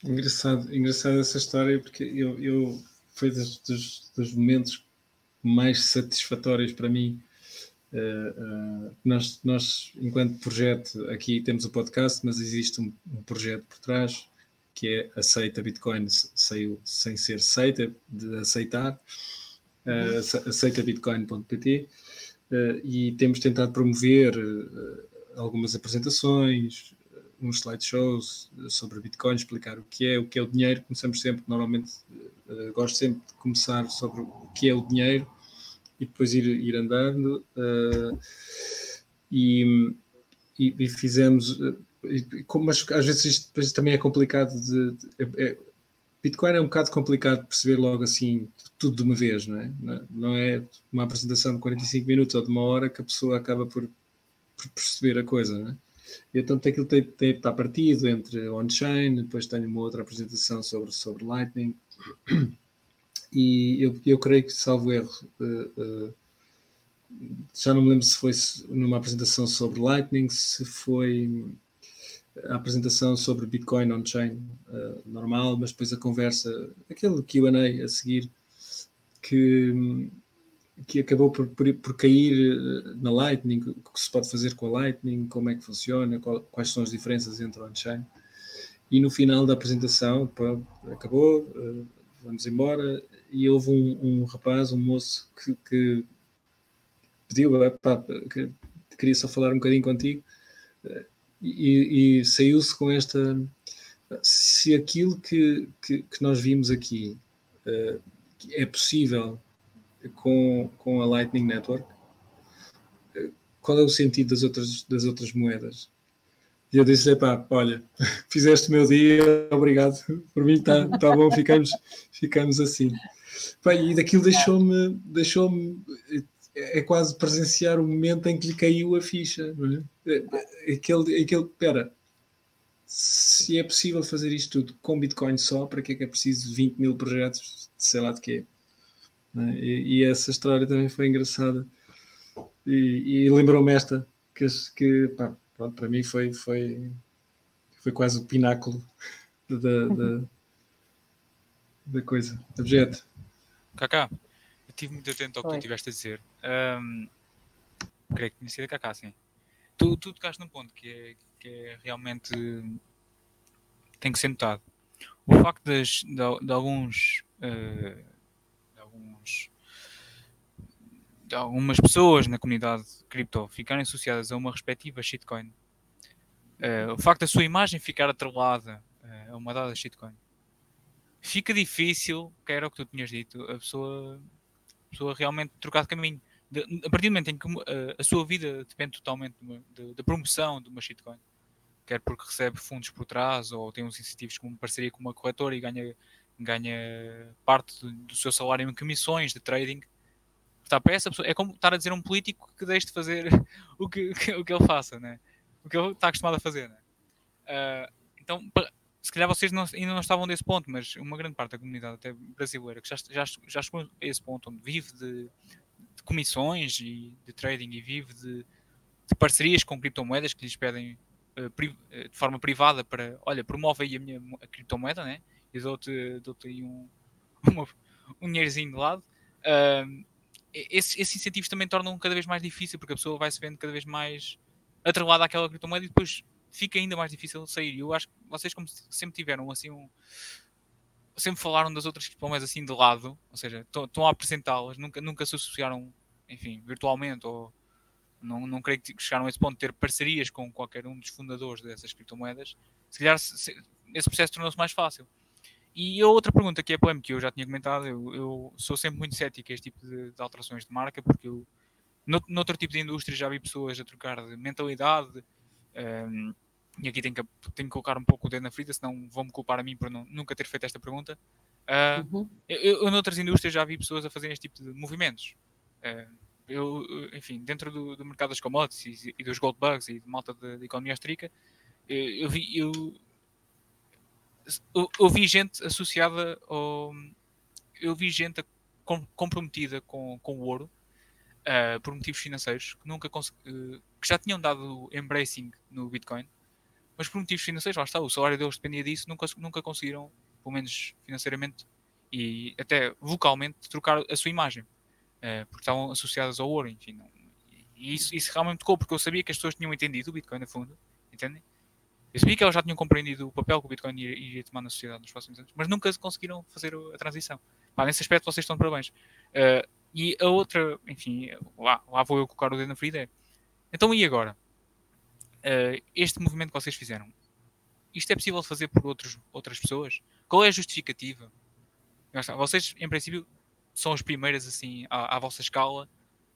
Engraçado, engraçado essa história, porque eu, eu foi dos, dos, dos momentos mais satisfatórios para mim. Uh, uh, nós, nós, enquanto projeto, aqui temos o podcast, mas existe um, um projeto por trás que é aceita Bitcoin saiu sem ser aceita, de aceitar, uh, aceita bitcoin.pt uh, e temos tentado promover algumas apresentações, uns slideshows sobre Bitcoin, explicar o que é, o que é o dinheiro. Começamos sempre, normalmente, uh, gosto sempre de começar sobre o que é o dinheiro e depois ir, ir andando. Uh, e, e, e, fizemos mas às vezes isto também é complicado de, de é, é, Bitcoin é um bocado complicado de perceber logo assim tudo de uma vez, não é? Não é uma apresentação de 45 minutos ou de uma hora que a pessoa acaba por, por perceber a coisa, não é? E então aquilo tem, tem, está partido entre on-chain, depois tenho uma outra apresentação sobre, sobre Lightning. E eu, eu creio que, salvo erro, uh, uh, já não me lembro se foi numa apresentação sobre Lightning, se foi a apresentação sobre Bitcoin on-chain uh, normal, mas depois a conversa, aquele QA a seguir, que, que acabou por, por, por, cair eh, na Lightning, o que se pode fazer com a Lightning, como é que funciona, qual, quais são as diferenças entre on-chain. E no final da apresentação, acabou, uh, vamos embora, e houve um, um rapaz, um moço, que, que pediu, pá, que queria só falar um bocadinho contigo e, e saiu-se com esta. Se aquilo que, que, que nós vimos aqui é possível com, com a Lightning Network, qual é o sentido das outras, das outras moedas? E eu disse: olha, fizeste o meu dia, obrigado, por mim está tá bom, ficamos, ficamos assim. Pá, e daquilo deixou-me deixou é quase presenciar o momento em que lhe caiu a ficha. Não é? é aquele, aquele, pera, se é possível fazer isto tudo com Bitcoin só, para que é que é preciso 20 mil projetos, sei lá de quê? É? E, e, essa história também foi engraçada. E, e lembrou-me esta, que, que pá, pronto, para mim foi, foi, foi quase o pináculo da, da, da coisa. Objeto. Kaká, estive muito atento ao que Oi. tu estiveste a dizer. Um, creio que tinha sido a Kaká, sim. Tu, tu tocaste num ponto que é, que é realmente tem que ser notado. O facto de, de, de alguns, uh, alguns algumas pessoas na comunidade cripto ficarem associadas a uma respectiva shitcoin, uh, o facto da sua imagem ficar atrelada uh, a uma dada shitcoin, fica difícil, que era o que tu tinhas dito, a pessoa pessoa realmente trocar de caminho. De, a partir do momento em que uh, a sua vida depende totalmente da promoção de uma shitcoin, quer porque recebe fundos por trás ou tem uns incentivos como parceria com uma corretora e ganha, ganha parte do, seu salário em comissões de trading, votar para essa pessoa. É como estar a dizer a um político que deixe de fazer o que, o que ele faça, né? o que ele está acostumado a fazer. Né? Uh, então, se calhar vocês não, ainda não estavam nesse ponto, mas uma grande parte da comunidade até brasileira que já, já, já chegou a esse ponto onde vive de, de comissões e de trading e vive de, de parcerias com criptomoedas que lhes pedem uh, pri, uh, de forma privada para, olha, promove aí a minha a criptomoeda, né? E dou-te dou aí um, uma, um dinheirozinho de lado. Uh, esses, esses, incentivos também tornam cada vez mais difícil porque a pessoa vai se vendo cada vez mais atrelada àquela criptomoeda e depois fica ainda mais difícil sair. Eu acho que vocês, como sempre tiveram assim um. Sempre falaram das outras criptomoedas assim de lado, ou seja, estão a apresentá-las, nunca, nunca se associaram, enfim, virtualmente, ou não, não creio que chegaram a esse ponto de ter parcerias com qualquer um dos fundadores dessas criptomoedas. Se calhar se, esse processo tornou-se mais fácil. E a outra pergunta que é polémica, que eu já tinha comentado, eu, eu sou sempre muito cético a este tipo de, de alterações de marca, porque eu, no, noutro tipo de indústria já vi pessoas a trocar de mentalidade, um, e aqui tenho que, tenho que colocar um pouco o dedo na frita, senão vão-me culpar a mim por não, nunca ter feito esta pergunta. Uh, uhum. eu, eu, noutras indústrias, já vi pessoas a fazerem este tipo de movimentos. Uh, eu, enfim, dentro do, do, mercado das commodities e, e dos gold bugs e de malta de, economia austríaca, eu, eu, vi, eu, eu, vi gente associada ao. Eu vi gente com, comprometida com, com o ouro uh, por motivos financeiros que nunca uh, que já tinham dado embracing no Bitcoin, mas por motivos financeiros, lá está, o salário deles dependia disso, nunca, nunca conseguiram, pelo menos financeiramente e até vocalmente, trocar a sua imagem, uh, porque estavam associadas ao ouro, enfim. Não, e isso, isso realmente me tocou, porque eu sabia que as pessoas tinham entendido o Bitcoin a fundo, entendem? Eu sabia que elas já tinham compreendido o papel que o Bitcoin iria, iria tomar na sociedade nos próximos anos, mas nunca conseguiram fazer a transição. Pá, nesse aspecto vocês estão de parabéns. Uh, e a outra, enfim, lá, lá vou eu colocar o dedo na ferida. É, então e agora? Uh, este movimento que vocês fizeram, isto é possível fazer por outros, outras pessoas? Qual é a justificativa? Vocês, em princípio, são as primeiras, assim, à, à vossa escala,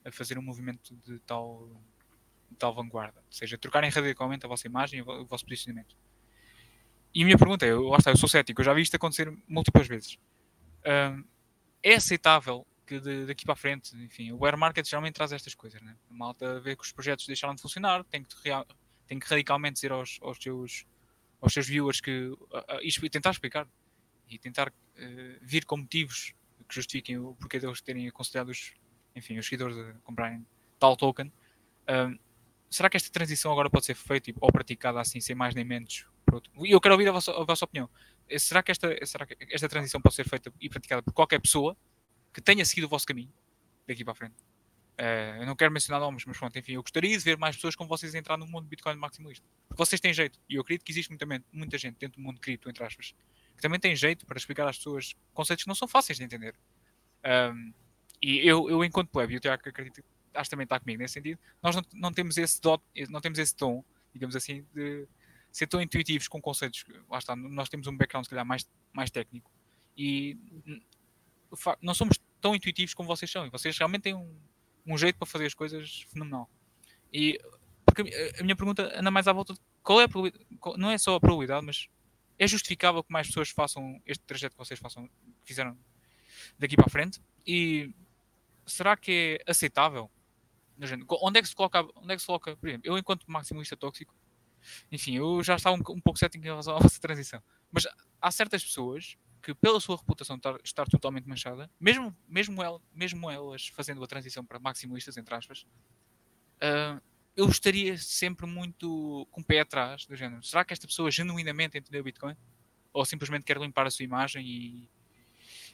a fazer um movimento de tal, tal vanguarda. Ou seja, trocarem radicalmente a vossa imagem e o vosso posicionamento. E a minha pergunta é, eu, lá está, eu sou cético, eu já vi isto acontecer múltiplas vezes. Uh, é aceitável que de, daqui para a frente, enfim, o bear market geralmente traz estas coisas, né? A malta vê que os projetos deixaram de funcionar, tem que, tem que radicalmente dizer aos, aos, seus, aos seus viewers que uh, uh, tentar explicar e tentar uh, vir com motivos que justifiquem o porquê deles terem aconselhado os, enfim, os seguidores a comprarem tal token. Uh, será que esta transição agora pode ser feita ou praticada assim, sem mais nem menos? E eu quero ouvir a vossa, a vossa opinião. Será que, esta, será que esta transição pode ser feita e praticada por qualquer pessoa que tenha seguido o vosso caminho daqui para a frente. Uh, eu não quero mencionar nomes, mas pronto, enfim, eu gostaria de ver mais pessoas como vocês entrar no mundo Bitcoin maximalista. Porque vocês têm jeito, e eu acredito que existe muita, muita gente dentro do mundo cripto, entre aspas, que também tem jeito para explicar às pessoas conceitos que não são fáceis de entender. Um, e eu, eu enquanto pleb, e acredito, acho que também está comigo nesse sentido, nós não, não temos esse dot, não temos esse tom, digamos assim, de ser tão intuitivos com conceitos. Lá está, nós temos um background, se calhar, mais, mais técnico. E não somos tão intuitivos como vocês são. E vocês realmente têm um, um jeito para fazer as coisas fenomenal. E a minha pergunta anda mais à volta de qual é a não é só a probabilidade, mas é justificável que mais pessoas façam este trajeto que vocês façam, fizeram daqui para a frente? E será que é aceitável? Onde é que se coloca, onde é que se coloca, por exemplo, eu enquanto maximalista tóxico, enfim, eu já estava um, um pouco cético em relação à vossa transição, mas há certas pessoas que pela sua reputação estar, estar totalmente manchada, mesmo, mesmo, el, mesmo elas fazendo a transição para maximalistas, entre aspas, uh, eu estaria sempre muito com o pé atrás do género. Será que esta pessoa genuinamente entendeu o Bitcoin? Ou simplesmente quer limpar a sua imagem e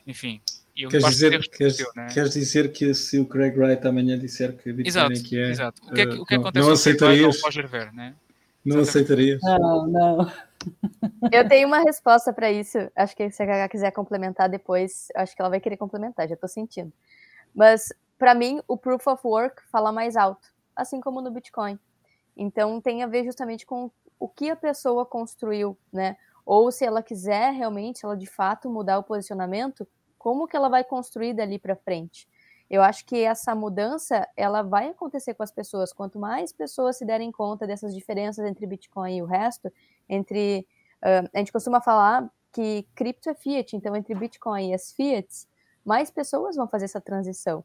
enfim. Queres dizer, queres, teu, né? queres dizer que se o Craig Wright amanhã disser que Bitcoin exato, é que é, exato. O que, é que, o que não, acontece não aceitarias? Roger Ver, né? Não aceitarias? Não, não. Eu tenho uma resposta para isso. Acho que se a Gaga quiser complementar depois, acho que ela vai querer complementar, já estou sentindo. Mas, para mim, o Proof of Work fala mais alto, assim como no Bitcoin. Então, tem a ver justamente com o que a pessoa construiu, né? Ou se ela quiser realmente, ela de fato mudar o posicionamento, como que ela vai construir dali para frente? Eu acho que essa mudança, ela vai acontecer com as pessoas. Quanto mais pessoas se derem conta dessas diferenças entre Bitcoin e o resto, entre uh, a gente costuma falar que cripto é fiat, então entre Bitcoin e as fiats, mais pessoas vão fazer essa transição.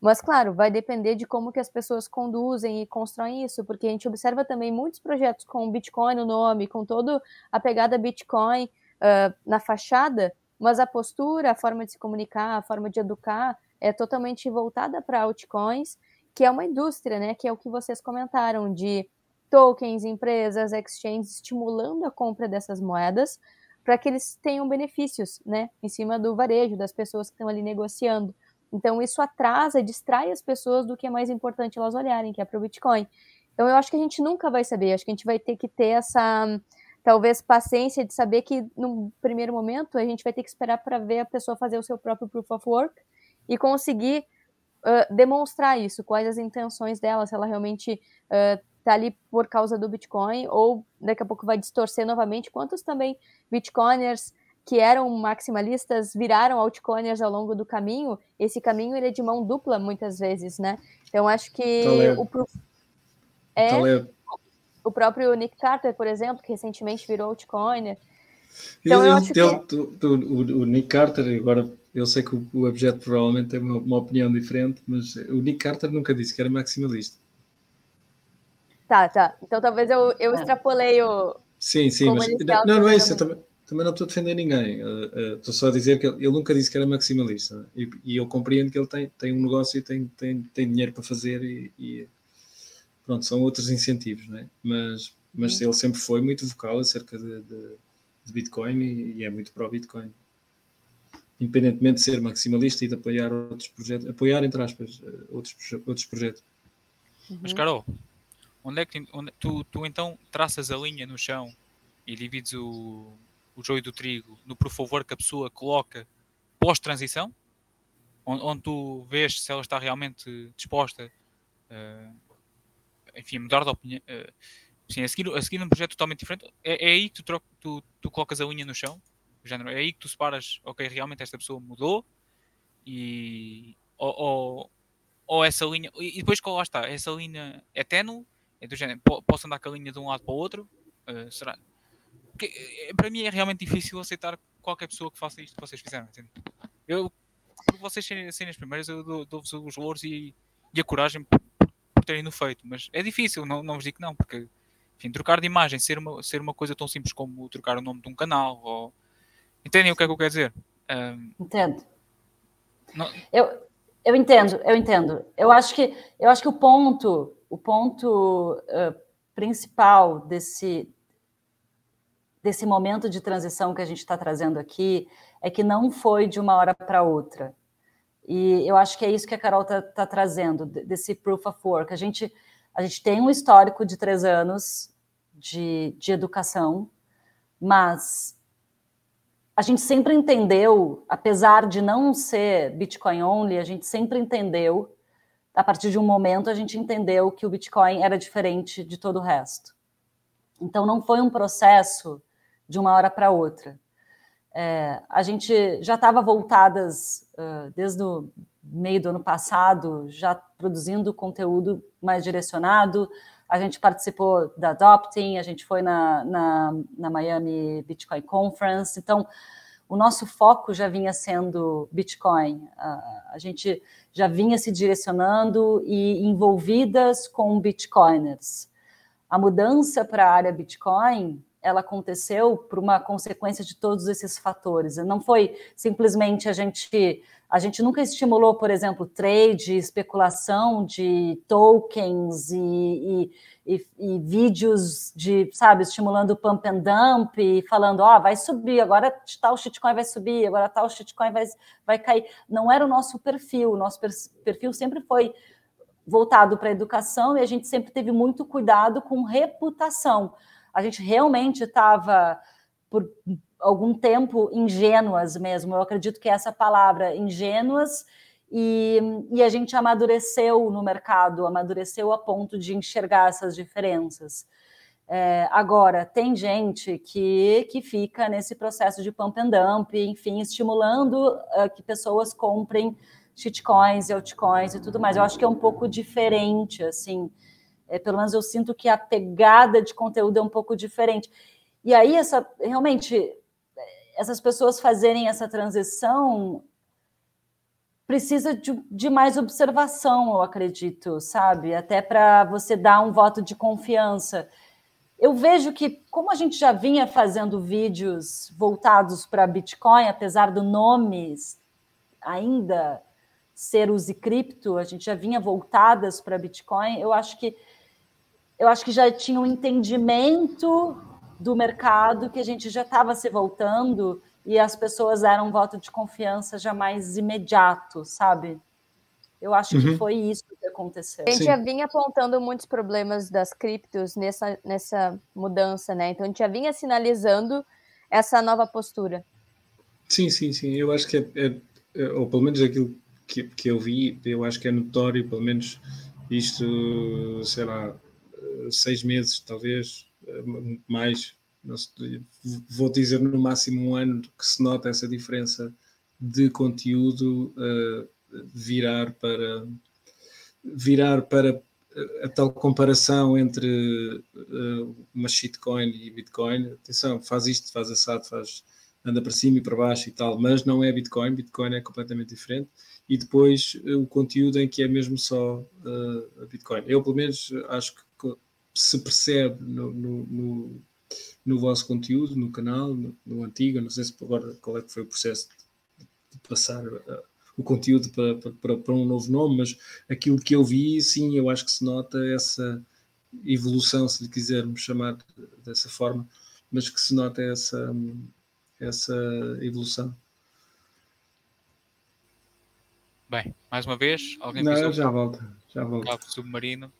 Mas, claro, vai depender de como que as pessoas conduzem e constroem isso, porque a gente observa também muitos projetos com Bitcoin no nome, com toda a pegada Bitcoin uh, na fachada, mas a postura, a forma de se comunicar, a forma de educar é totalmente voltada para altcoins, que é uma indústria, né? Que é o que vocês comentaram de tokens, empresas, exchanges estimulando a compra dessas moedas para que eles tenham benefícios, né? Em cima do varejo, das pessoas que estão ali negociando. Então, isso atrasa, distrai as pessoas do que é mais importante elas olharem, que é para o Bitcoin. Então, eu acho que a gente nunca vai saber, acho que a gente vai ter que ter essa, talvez, paciência de saber que, no primeiro momento, a gente vai ter que esperar para ver a pessoa fazer o seu próprio proof of work e conseguir uh, demonstrar isso, quais as intenções dela, se ela realmente uh, tá ali por causa do Bitcoin, ou daqui a pouco vai distorcer novamente, quantos também Bitcoiners que eram maximalistas viraram altcoiners ao longo do caminho, esse caminho ele é de mão dupla muitas vezes, né? Então acho que o é o próprio Nick Carter, por exemplo, que recentemente virou altcoiner. Então, eu, eu acho eu, que... o, o, Nick Carter, agora eu sei que o, o objeto provavelmente tem uma, uma, opinião diferente, mas o Nick Carter nunca disse que era maximalista. Tá, tá. Então talvez eu, eu é. extrapolei o. Sim, sim, mas não, não é isso. Eu também, também não estou a defender ninguém. Uh, uh, estou só a dizer que ele, ele, nunca disse que era maximalista. E, e, eu compreendo que ele tem, tem um negócio e tem, tem, tem dinheiro para fazer e, e pronto, são outros incentivos, né? Mas, mas ele sempre foi muito vocal acerca de, de, de Bitcoin e, e, é muito pró Bitcoin. Independentemente de ser maximalista e de apoiar outros projetos, apoiar, entre aspas, uh, outros, outros projetos. Mas, Carol, onde é que onde, tu, tu então traças a linha no chão e divides o, o joio do trigo no por favor que a pessoa coloca pós-transição, onde, onde, tu vês se ela está realmente disposta uh, enfim, mudar de opinião. Uh, sim, a, seguir, a seguir um projeto totalmente diferente, é, é aí que tu, troca, tu, tu colocas a linha no chão, género, é aí que tu separas, ok, realmente esta pessoa mudou e ou, ou, ou essa linha, e depois lá está, essa linha é ténue é do género, posso andar com a linha de um lado para o outro? Uh, será? Porque, eh, para mim é realmente difícil aceitar qualquer pessoa que faça isto que vocês fizeram. Entende? Eu, por vocês serem, as primeiras, eu dou-vos os louros e, e, a coragem terem no feito. Mas é difícil, não, não vos digo que não, porque enfim, trocar de imagem, ser uma, ser uma coisa tão simples como trocar o nome de um canal, ou... entendem o que é que eu quero dizer? Um... Entendo. Não... Eu, eu entendo, eu entendo. Eu acho que, eu acho que o ponto o ponto uh, principal desse, desse momento de transição que a gente está trazendo aqui é que não foi de uma hora para outra. E eu acho que é isso que a Carol está tá trazendo, desse proof of work. A gente, a gente tem um histórico de três anos de, de educação, mas a gente sempre entendeu, apesar de não ser Bitcoin only, a gente sempre entendeu a partir de um momento a gente entendeu que o Bitcoin era diferente de todo o resto. Então não foi um processo de uma hora para outra. É, a gente já estava voltadas uh, desde o meio do ano passado, já produzindo conteúdo mais direcionado. A gente participou da Adopting, a gente foi na, na, na Miami Bitcoin Conference. Então, o nosso foco já vinha sendo Bitcoin. a gente já vinha se direcionando e envolvidas com Bitcoiners. A mudança para a área Bitcoin, ela aconteceu por uma consequência de todos esses fatores. Não foi simplesmente a gente a gente nunca estimulou, por exemplo, trade, especulação de tokens e, e e, e, vídeos de, sabe, estimulando pump and dump e falando, ó, oh, vai subir, agora tal shitcoin vai subir, agora tal shitcoin vai, vai cair. Não era o nosso perfil, o nosso perfil sempre foi voltado para a educação e a gente sempre teve muito cuidado com reputação. A gente realmente estava, por algum tempo, ingênuas mesmo, eu acredito que é essa palavra, ingênuas, e, e, a gente amadureceu no mercado, amadureceu a ponto de enxergar essas diferenças. É, agora, tem gente que, que fica nesse processo de pump and dump, enfim, estimulando uh, que pessoas comprem shitcoins e altcoins e tudo mais. Eu acho que é um pouco diferente, assim, é, pelo menos eu sinto que a pegada de conteúdo é um pouco diferente. E aí, essa, realmente, essas pessoas fazerem essa transição precisa de, de mais observação, eu acredito, sabe? Até para você dar um voto de confiança. Eu vejo que, como a gente já vinha fazendo vídeos voltados para Bitcoin, apesar do nome ainda ser use cripto, a gente já vinha voltadas para Bitcoin, eu acho que eu acho que já tinha um entendimento do mercado que a gente já estava se voltando e as pessoas deram um voto de confiança já mais imediato, sabe? Eu acho uhum. que foi isso que aconteceu. A gente Sim. já vinha apontando muitos problemas das criptos nessa, nessa mudança, né? Então a gente já vinha sinalizando essa nova postura. Sim, sim, sim. Eu acho que é, é, é ou pelo menos aquilo que, que eu vi, eu acho que é notório, pelo menos isto, sei lá, seis meses, talvez, mais, vou dizer no máximo um ano que se nota essa diferença de conteúdo uh, virar para virar para a tal comparação entre uh, uma shitcoin e Bitcoin. Atenção, faz isto, faz assado, faz anda para cima e para baixo e tal, mas não é Bitcoin, Bitcoin é completamente diferente. E depois o conteúdo em que é mesmo só uh, Bitcoin. Eu, pelo menos, acho que se percebe no, no, no, no vosso conteúdo, no canal, no, no, antigo, não sei se agora qual é que foi o processo de, de passar uh, o conteúdo para, para, para, um novo nome, mas aquilo que eu vi, sim, eu acho que se nota essa evolução, se lhe quisermos chamar dessa forma, mas que se nota essa, essa evolução. Bem, mais uma vez, alguém Não, já volta, já volta. Submarino.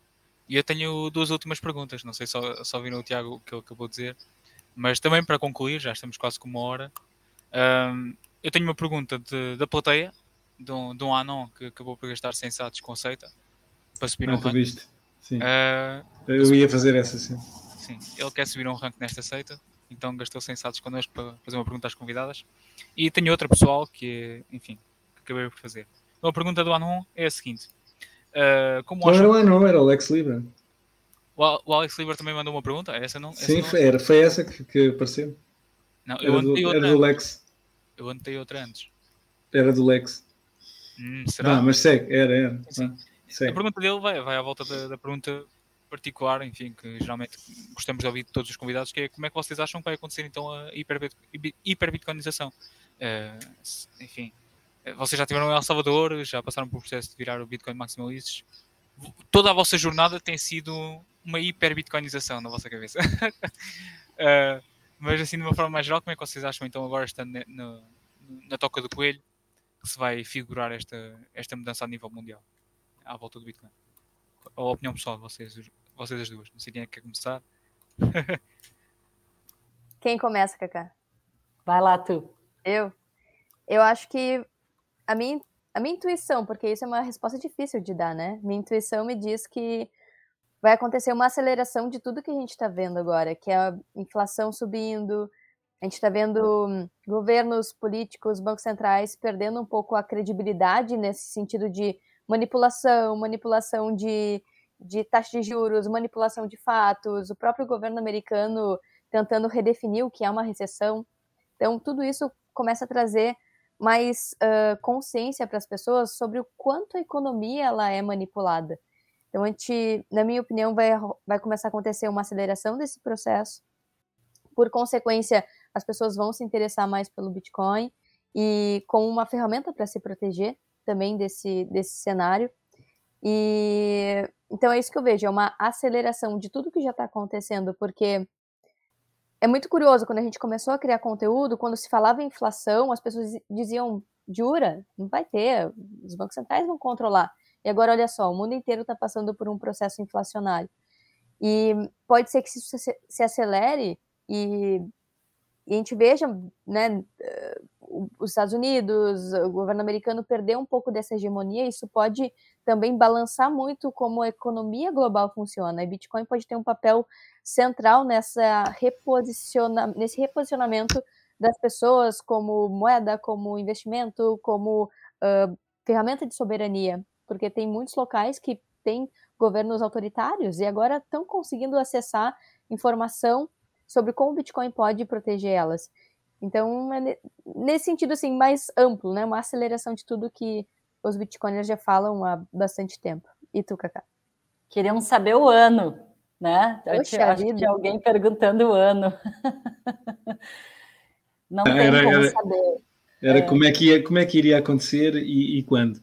E eu tenho duas últimas perguntas, não sei se só, viram o Tiago o que ele acabou de dizer, mas também para concluir, já estamos quase com uma hora. Um, eu tenho uma pergunta de, da plateia, de um, de um Anon que acabou por gastar 100 satos com seita para subir não, um rank. Viste. Sim. Uh, eu ia fazer essa, sim. Sim, ele quer subir um rank nesta seita, então gastou 100 satos connosco para fazer uma pergunta às convidadas. E tenho outra pessoal que, enfim, que acabei por fazer. Então, a pergunta do Anon é a seguinte: Uh, como não era o não, era o Alex Libra. O, Alex Libra também mandou uma pergunta? Essa não? Essa Sim, não... Foi, era, foi essa que, que apareceu. Não, eu era, do, outra era do Lex. Eu anotei outra antes. Era do Lex. Hum, será? Não, mas segue, era, era. Sim. segue. A pergunta dele vai, vai à volta da, da, pergunta particular, enfim, que geralmente gostamos de ouvir de todos os convidados, que é como é que vocês acham que vai acontecer então a hiperbitcoinização? Uh, enfim, vocês já tiveram em El Salvador, já passaram por processo de virar o Bitcoin Maximalists. Toda a vossa jornada tem sido uma hiper-bitcoinização na vossa cabeça. uh, mas assim, de uma forma mais geral, como é que vocês acham então agora estando na, na toca do coelho que se vai figurar esta, esta mudança a nível mundial à volta do Bitcoin? A opinião pessoal de vocês, vocês as duas. Não sei quem é que quer começar. quem começa, Cacá? Vai lá, tu. Eu? Eu acho que a minha, a minha intuição, porque isso é uma resposta difícil de dar, né? Minha intuição me diz que vai acontecer uma aceleração de tudo que a gente está vendo agora, que é a inflação subindo, a gente está vendo governos políticos, bancos centrais perdendo um pouco a credibilidade nesse sentido de manipulação, manipulação de, de taxa de juros, manipulação de fatos, o próprio governo americano tentando redefinir o que é uma recessão. Então, tudo isso começa a trazer mais uh, consciência para as pessoas sobre o quanto a economia ela é manipulada. Então, a gente, na minha opinião, vai, vai começar a acontecer uma aceleração desse processo. Por consequência, as pessoas vão se interessar mais pelo Bitcoin e como uma ferramenta para se proteger também desse, desse cenário. E então é isso que eu vejo, é uma aceleração de tudo que já está acontecendo, porque é muito curioso, quando a gente começou a criar conteúdo, quando se falava em inflação, as pessoas diziam, jura, não vai ter, os bancos centrais vão controlar. E agora, olha só, o mundo inteiro está passando por um processo inflacionário. E pode ser que isso se acelere e, e a gente veja, né, os Estados Unidos, o governo americano perder um pouco dessa hegemonia, isso pode também balançar muito como a economia global funciona. E Bitcoin pode ter um papel central nessa reposiciona, nesse reposicionamento das pessoas como moeda, como investimento, como uh, ferramenta de soberania, porque tem muitos locais que têm governos autoritários e agora estão conseguindo acessar informação sobre como o Bitcoin pode proteger elas. Então, é nesse sentido assim mais amplo, né, uma aceleração de tudo que os bitcoiners já falam há bastante tempo. E tu, Cacá? Queriam saber o ano, né? Eu tinha, acho que tinha alguém perguntando o ano. Não tem era, como era, saber. Era é. como, é que ia, como é que iria acontecer e, e quando?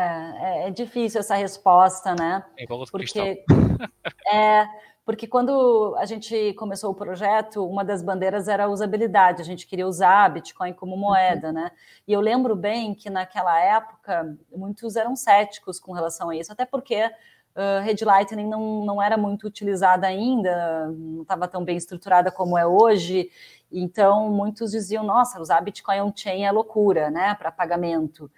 É, é, é, difícil essa resposta, né? É porque é, porque quando a gente começou o projeto, uma das bandeiras era a usabilidade, a gente queria usar Bitcoin como moeda, uhum. né? E eu lembro bem que naquela época muitos eram céticos com relação a isso, até porque uh, Red Lightning não, não era muito utilizada ainda, não estava tão bem estruturada como é hoje, então muitos diziam, nossa, usar Bitcoin on-chain é loucura, né, para pagamento.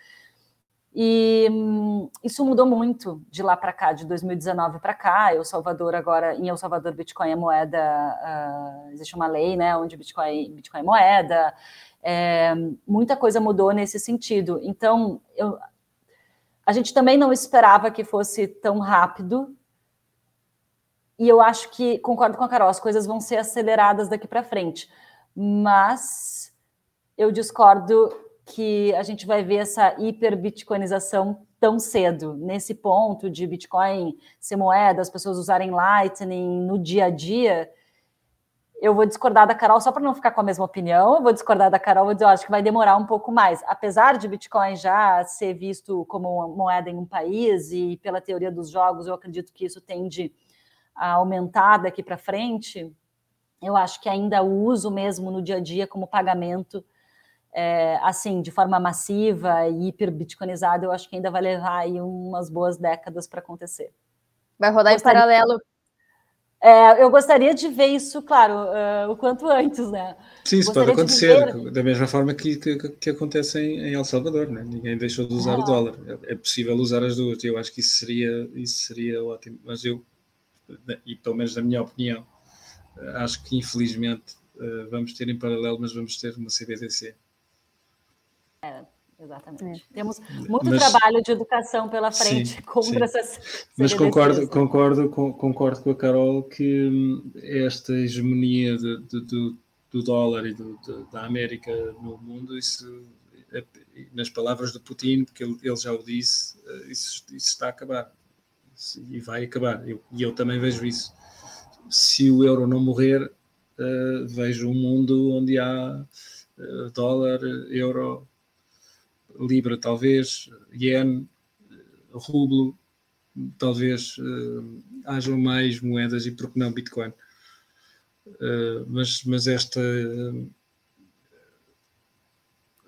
E hum, isso mudou muito de lá para cá, de 2019 para cá. El Salvador agora, em El Salvador, Bitcoin é moeda, uh, existe uma lei, né, onde Bitcoin, Bitcoin é moeda. É, muita coisa mudou nesse sentido. Então, eu, a gente também não esperava que fosse tão rápido. E eu acho que, concordo com a Carol, as coisas vão ser aceleradas daqui para frente. Mas eu discordo que a gente vai ver essa hiperbitcoinização tão cedo, nesse ponto de Bitcoin ser moeda, as pessoas usarem Lightning no dia a dia. Eu vou discordar da Carol só para não ficar com a mesma opinião. Eu vou discordar da Carol, vou dizer, eu acho que vai demorar um pouco mais. Apesar de Bitcoin já ser visto como moeda em um país e pela teoria dos jogos, eu acredito que isso tende a aumentar daqui para frente. Eu acho que ainda o uso mesmo no dia a dia como pagamento é, assim, de forma massiva e hiper-bitcoinizada, eu acho que ainda vai levar aí umas boas décadas para acontecer. Vai rodar gostaria, em paralelo. É, eu gostaria de ver isso, claro, uh, o quanto antes, né? Sim, isso pode acontecer, ver... da mesma forma que, que, que acontece em, em, El Salvador, né? Ninguém deixou de usar ah. o dólar. É, é, possível usar as duas. Eu acho que isso seria, isso seria ótimo. Mas eu, e pelo menos na minha opinião, acho que infelizmente uh, vamos ter em paralelo, mas vamos ter uma CBDC. É, exatamente. É. Temos muito mas, trabalho de educação pela frente sim, contra sim. essas. Mas concordo, concordo, concordo com a Carol que hum, esta hegemonia de, de, do, do dólar e do, de, da América no mundo, isso, é, nas palavras do Putin, porque ele, ele já o disse, eh, isso, isso está a acabar. E vai acabar. Eu, e eu também vejo isso. Se o euro não morrer, uh, vejo um mundo onde há uh, dólar, euro, libra talvez, yen, rublo, talvez uh, hajam mais moedas e por que não Bitcoin. Uh, mas, mas esta uh,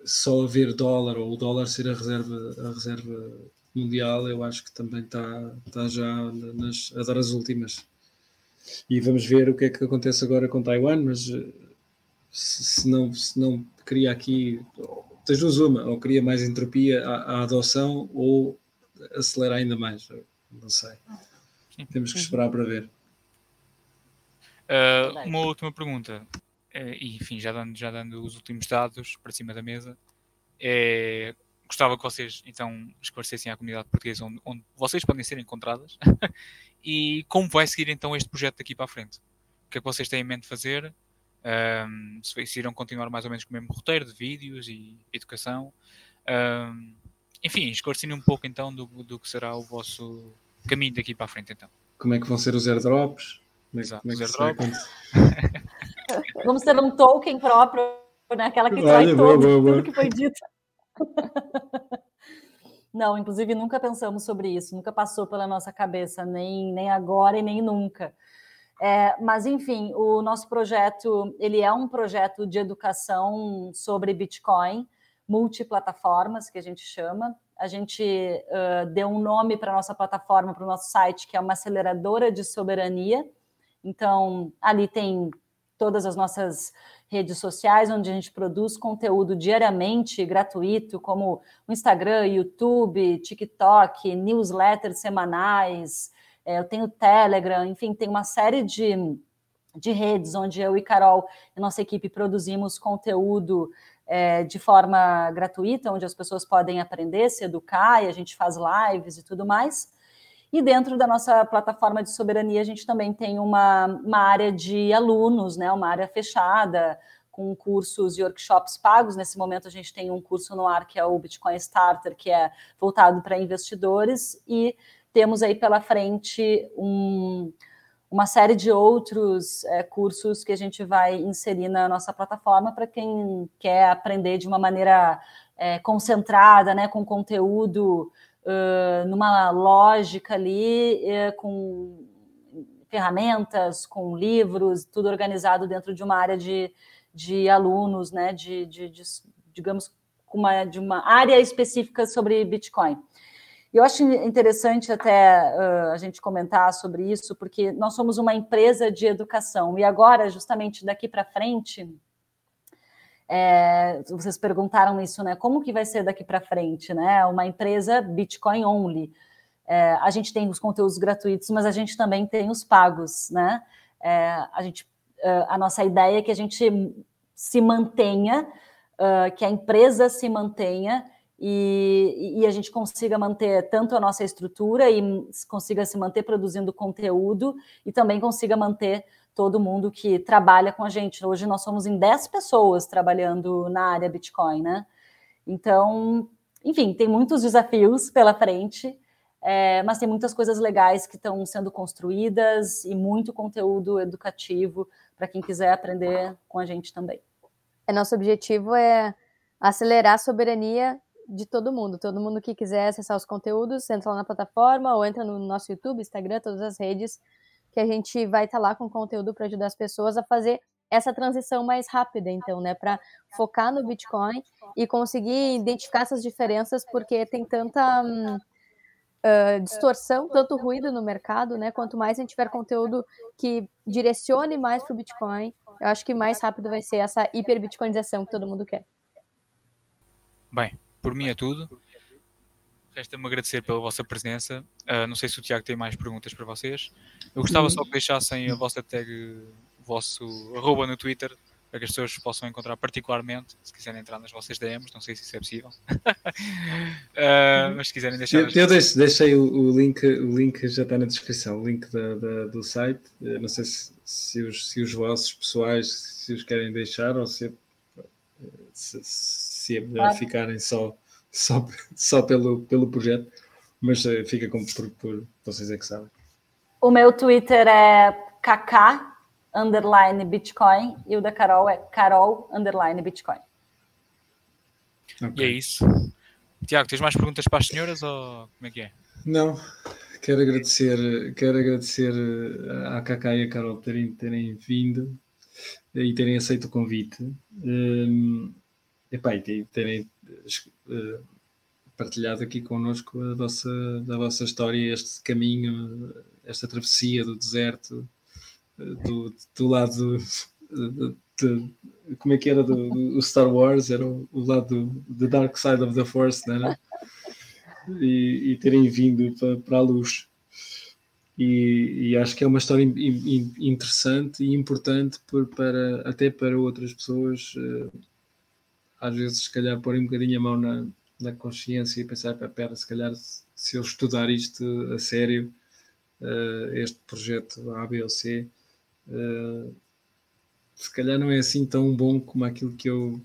só haver dólar ou o dólar ser a reserva, a reserva mundial, eu acho que também está, está já nas, a dar as últimas. E vamos ver o que é que acontece agora com Taiwan, mas se, não, se não cria aqui das duas uma, ou cria mais entropia à, à adoção ou acelera ainda mais, não sei. Sim. Temos que esperar para ver. Uh, uma última pergunta, uh, e enfim, já dando, já dando os últimos dados para cima da mesa, é, gostava que vocês então esclarecessem à comunidade portuguesa onde, onde vocês podem ser encontradas e como vai seguir então este projeto daqui para a frente. O que é que vocês têm em mente fazer? Um, se irão continuar mais ou menos com o mesmo roteiro de vídeos e educação. Um, enfim, esclarecendo um pouco então do, do que será o vosso caminho daqui para a frente então. Como é que vão ser os airdrops? Como é, Exato, como é os airdrops. Vamos ter um token próprio, né? aquela que sai todo, boa, boa. tudo que foi dito. Não, inclusive nunca pensamos sobre isso, nunca passou pela nossa cabeça, nem, nem agora e nem nunca. É, mas, enfim, o nosso projeto, ele é um projeto de educação sobre Bitcoin, multiplataformas, que a gente chama. A gente uh, deu um nome para a nossa plataforma, para o nosso site, que é uma aceleradora de soberania. Então, ali tem todas as nossas redes sociais, onde a gente produz conteúdo diariamente gratuito, como o Instagram, YouTube, TikTok, newsletters semanais, eu tenho Telegram, enfim, tem uma série de, de redes onde eu e Carol e nossa equipe produzimos conteúdo é, de forma gratuita, onde as pessoas podem aprender, se educar, e a gente faz lives e tudo mais. E dentro da nossa plataforma de soberania, a gente também tem uma, uma área de alunos, né, uma área fechada, com cursos e workshops pagos. Nesse momento, a gente tem um curso no ar que é o Bitcoin Starter, que é voltado para investidores, e temos aí pela frente um, uma série de outros é, cursos que a gente vai inserir na nossa plataforma para quem quer aprender de uma maneira é, concentrada, né, com conteúdo uh, numa lógica ali, uh, com ferramentas, com livros, tudo organizado dentro de uma área de, de alunos, né, de, de, de digamos, uma, de uma área específica sobre Bitcoin. Eu acho interessante até uh, a gente comentar sobre isso, porque nós somos uma empresa de educação e agora, justamente daqui para frente, é, vocês perguntaram isso, né? Como que vai ser daqui para frente, né? Uma empresa Bitcoin only. É, a gente tem os conteúdos gratuitos, mas a gente também tem os pagos, né? É, a gente, a nossa ideia é que a gente se mantenha, que a empresa se mantenha e, e, a gente consiga manter tanto a nossa estrutura e consiga se manter produzindo conteúdo e também consiga manter todo mundo que trabalha com a gente. Hoje nós somos em 10 pessoas trabalhando na área Bitcoin, né? Então, enfim, tem muitos desafios pela frente, é, mas tem muitas coisas legais que estão sendo construídas e muito conteúdo educativo para quem quiser aprender com a gente também. É, nosso objetivo é acelerar a soberania de todo mundo. Todo mundo que quiser acessar os conteúdos, entra lá na plataforma ou entra no nosso YouTube, Instagram, todas as redes, que a gente vai estar tá lá com conteúdo para ajudar as pessoas a fazer essa transição mais rápida, então, né, para focar no Bitcoin e conseguir identificar essas diferenças, porque tem tanta hum, uh, distorção, tanto ruído no mercado, né, quanto mais a gente tiver conteúdo que direcione mais para o Bitcoin, eu acho que mais rápido vai ser essa hiperbitcoinização que todo mundo quer. Bem, por mim é tudo. Resta-me agradecer pela vossa presença. Uh, não sei se o Tiago tem mais perguntas para vocês. Eu gostava só que deixassem a vossa tag, o vosso arroba no Twitter, para que as pessoas possam encontrar particularmente, se quiserem entrar nas vossas DMs, não sei se isso é possível. uh, mas se quiserem deixar. Eu, eu deixo, deixei o, o, link, o link já está na descrição, o link da, da, do site. Eu não sei se, se, os, se os vossos pessoais se os querem deixar ou se, se, se é melhor ficarem só, só, só pelo, pelo projeto, mas uh, fica como por, por vocês é que sabem. O meu Twitter é kk underline Bitcoin e o da Carol é Carol underline Bitcoin. Okay. E é isso. Tiago, tens mais perguntas para as senhoras ou como é que é? Não, quero agradecer, quero agradecer à Kaká e à Carol terem, terem vindo e terem aceito o convite. Um, epá, e terem uh, partilhado aqui connosco a vossa, a vossa história, este caminho, esta travessia do deserto, uh, do, do lado de, de, como é que era do, do, Star Wars, era o, lado do Dark Side of the Force, não era? E, e terem vindo para, para a luz. E, e, acho que é uma história in, in, interessante e importante por, para, até para outras pessoas uh, às vezes, se calhar, pôr um bocadinho a mão na, na consciência e pensar, pera, se calhar, se eu estudar isto a sério, uh, este projeto A, B ou C, uh, se calhar não é assim tão bom como aquilo que eu,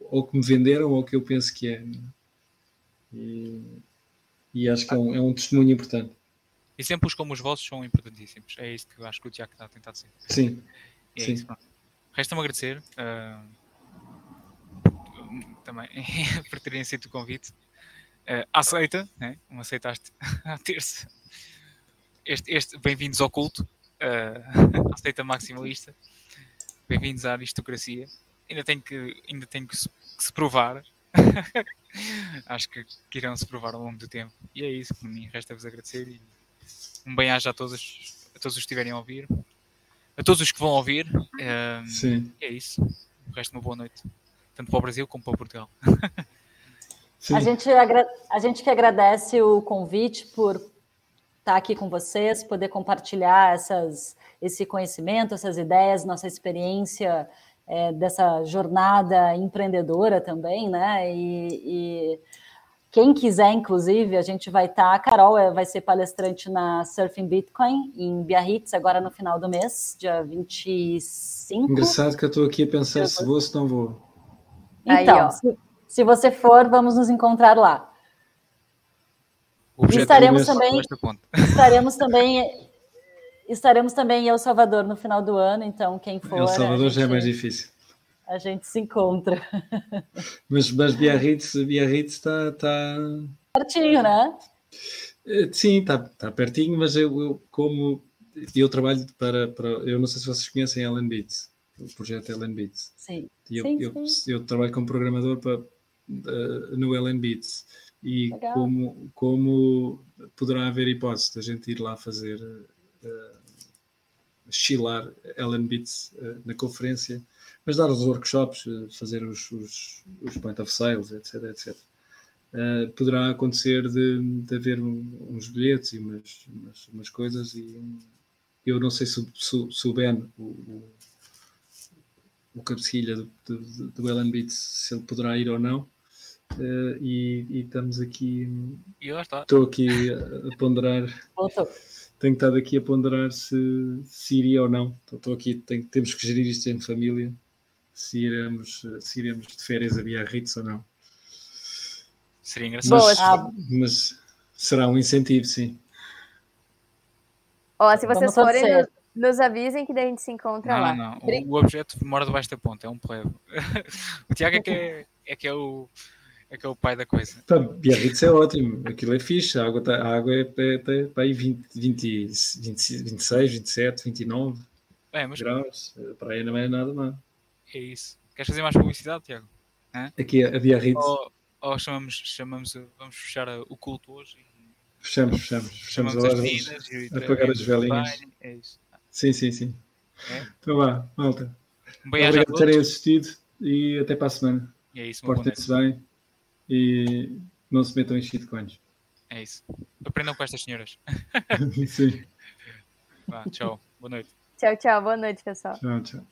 ou que me venderam, ou que eu penso que é. E, e acho que é um, é um testemunho importante. Exemplos como os vossos são importantíssimos. É isso que eu acho que o Tiago está a tentar dizer. Sim. É sim. Resta-me agradecer. Uh, também por terem aceito o convite. Uh, aceita, né? como aceitaste à terça. Este, este bem-vindos ao culto. Uh, aceita maximalista. Bem-vindos à aristocracia. Ainda tem que, ainda tem que, se, que se provar. Acho que, que, irão se provar ao longo do tempo. E é isso, por mim, resta-vos agradecer e um bem-aja a todos, a todos os que estiverem a ouvir, a todos os que vão ouvir. Uh, Sim. É isso. O resto, uma boa noite tanto para o Brasil como para Portugal. a, gente a gente que agradece o convite por estar aqui com vocês, poder compartilhar essas, esse conhecimento, essas ideias, nossa experiência é, dessa jornada empreendedora também, né? E, e quem quiser, inclusive, a gente vai estar. Tá, a Carol é, vai ser palestrante na Surfing Bitcoin em Biarritz, agora no final do mês, dia 25. Engraçado que eu estou aqui a pensar se vou ou se não vou. Então, Aí, se, se, você for, vamos nos encontrar lá. Estaremos também, estaremos também. Estaremos também em El Salvador no final do ano, então quem for. El Salvador gente... já é mais difícil a gente se encontra. Mas, mas Biarritz, Biarritz está, está... Pertinho, né? Eh, sim, está, está pertinho, mas eu, eu, como eu trabalho para, para. Eu não sei se vocês conhecem Ellen Beats, o projeto Ellen Beats. Sim. Eu, sim, eu, sim. eu, trabalho como programador para, uh, no Ellen Beats. E como, como poderá haver hipótese da gente ir lá fazer. Uh, chilar Ellen Beats uh, na conferência mas dar os workshops, eh, fazer os, os, os point of sales, etc, etc. Uh, poderá acontecer de, de haver um, uns bilhetes e umas, umas, umas, coisas e eu não sei se, se, se o Ben, o, o, o cabecilha do, do, do Ellen Beats, se ele poderá ir ou não. Uh, e, e, estamos aqui. Estou aqui a, a ponderar. Tenho estado aqui a ponderar se, se iria ou não. Estou aqui, tenho, temos que gerir isto em família se iremos, se iremos de férias a Biarritz ou não. Seria engraçado. Mas, ah. mas será um incentivo, sim. Ó, se vocês forem, nos, avisem que daí a gente se encontra não, lá. Não, o, o objeto mora debaixo da ponte, é um plebe. o Tiago é que é, é que é o é que é o pai da coisa. Tá, Biarritz é ótimo, aquilo é fixe, a água, tá, a água é, é, é para aí 20, 20, 20, 26, 27, 29 é, mas... graus, a praia não é nada mal. É isso. Queres fazer mais publicidade, Tiago? Hã? Aqui a Biarritz. Ou, ou chamamos, chamamos, vamos fechar o culto hoje? Fechamos, fechamos. Fechamos, fechamos as vidas, apagar as velinhas. É isso. Sim, sim, sim. É? Então vá, malta. Um Obrigado por terem assistido e até para a semana. É isso, Portem-se bem e não se metam em shitcoins. É isso. Aprendam com estas senhoras. sim. Vá, tchau. Boa noite. Tchau, tchau. Boa noite, pessoal. Tchau, tchau.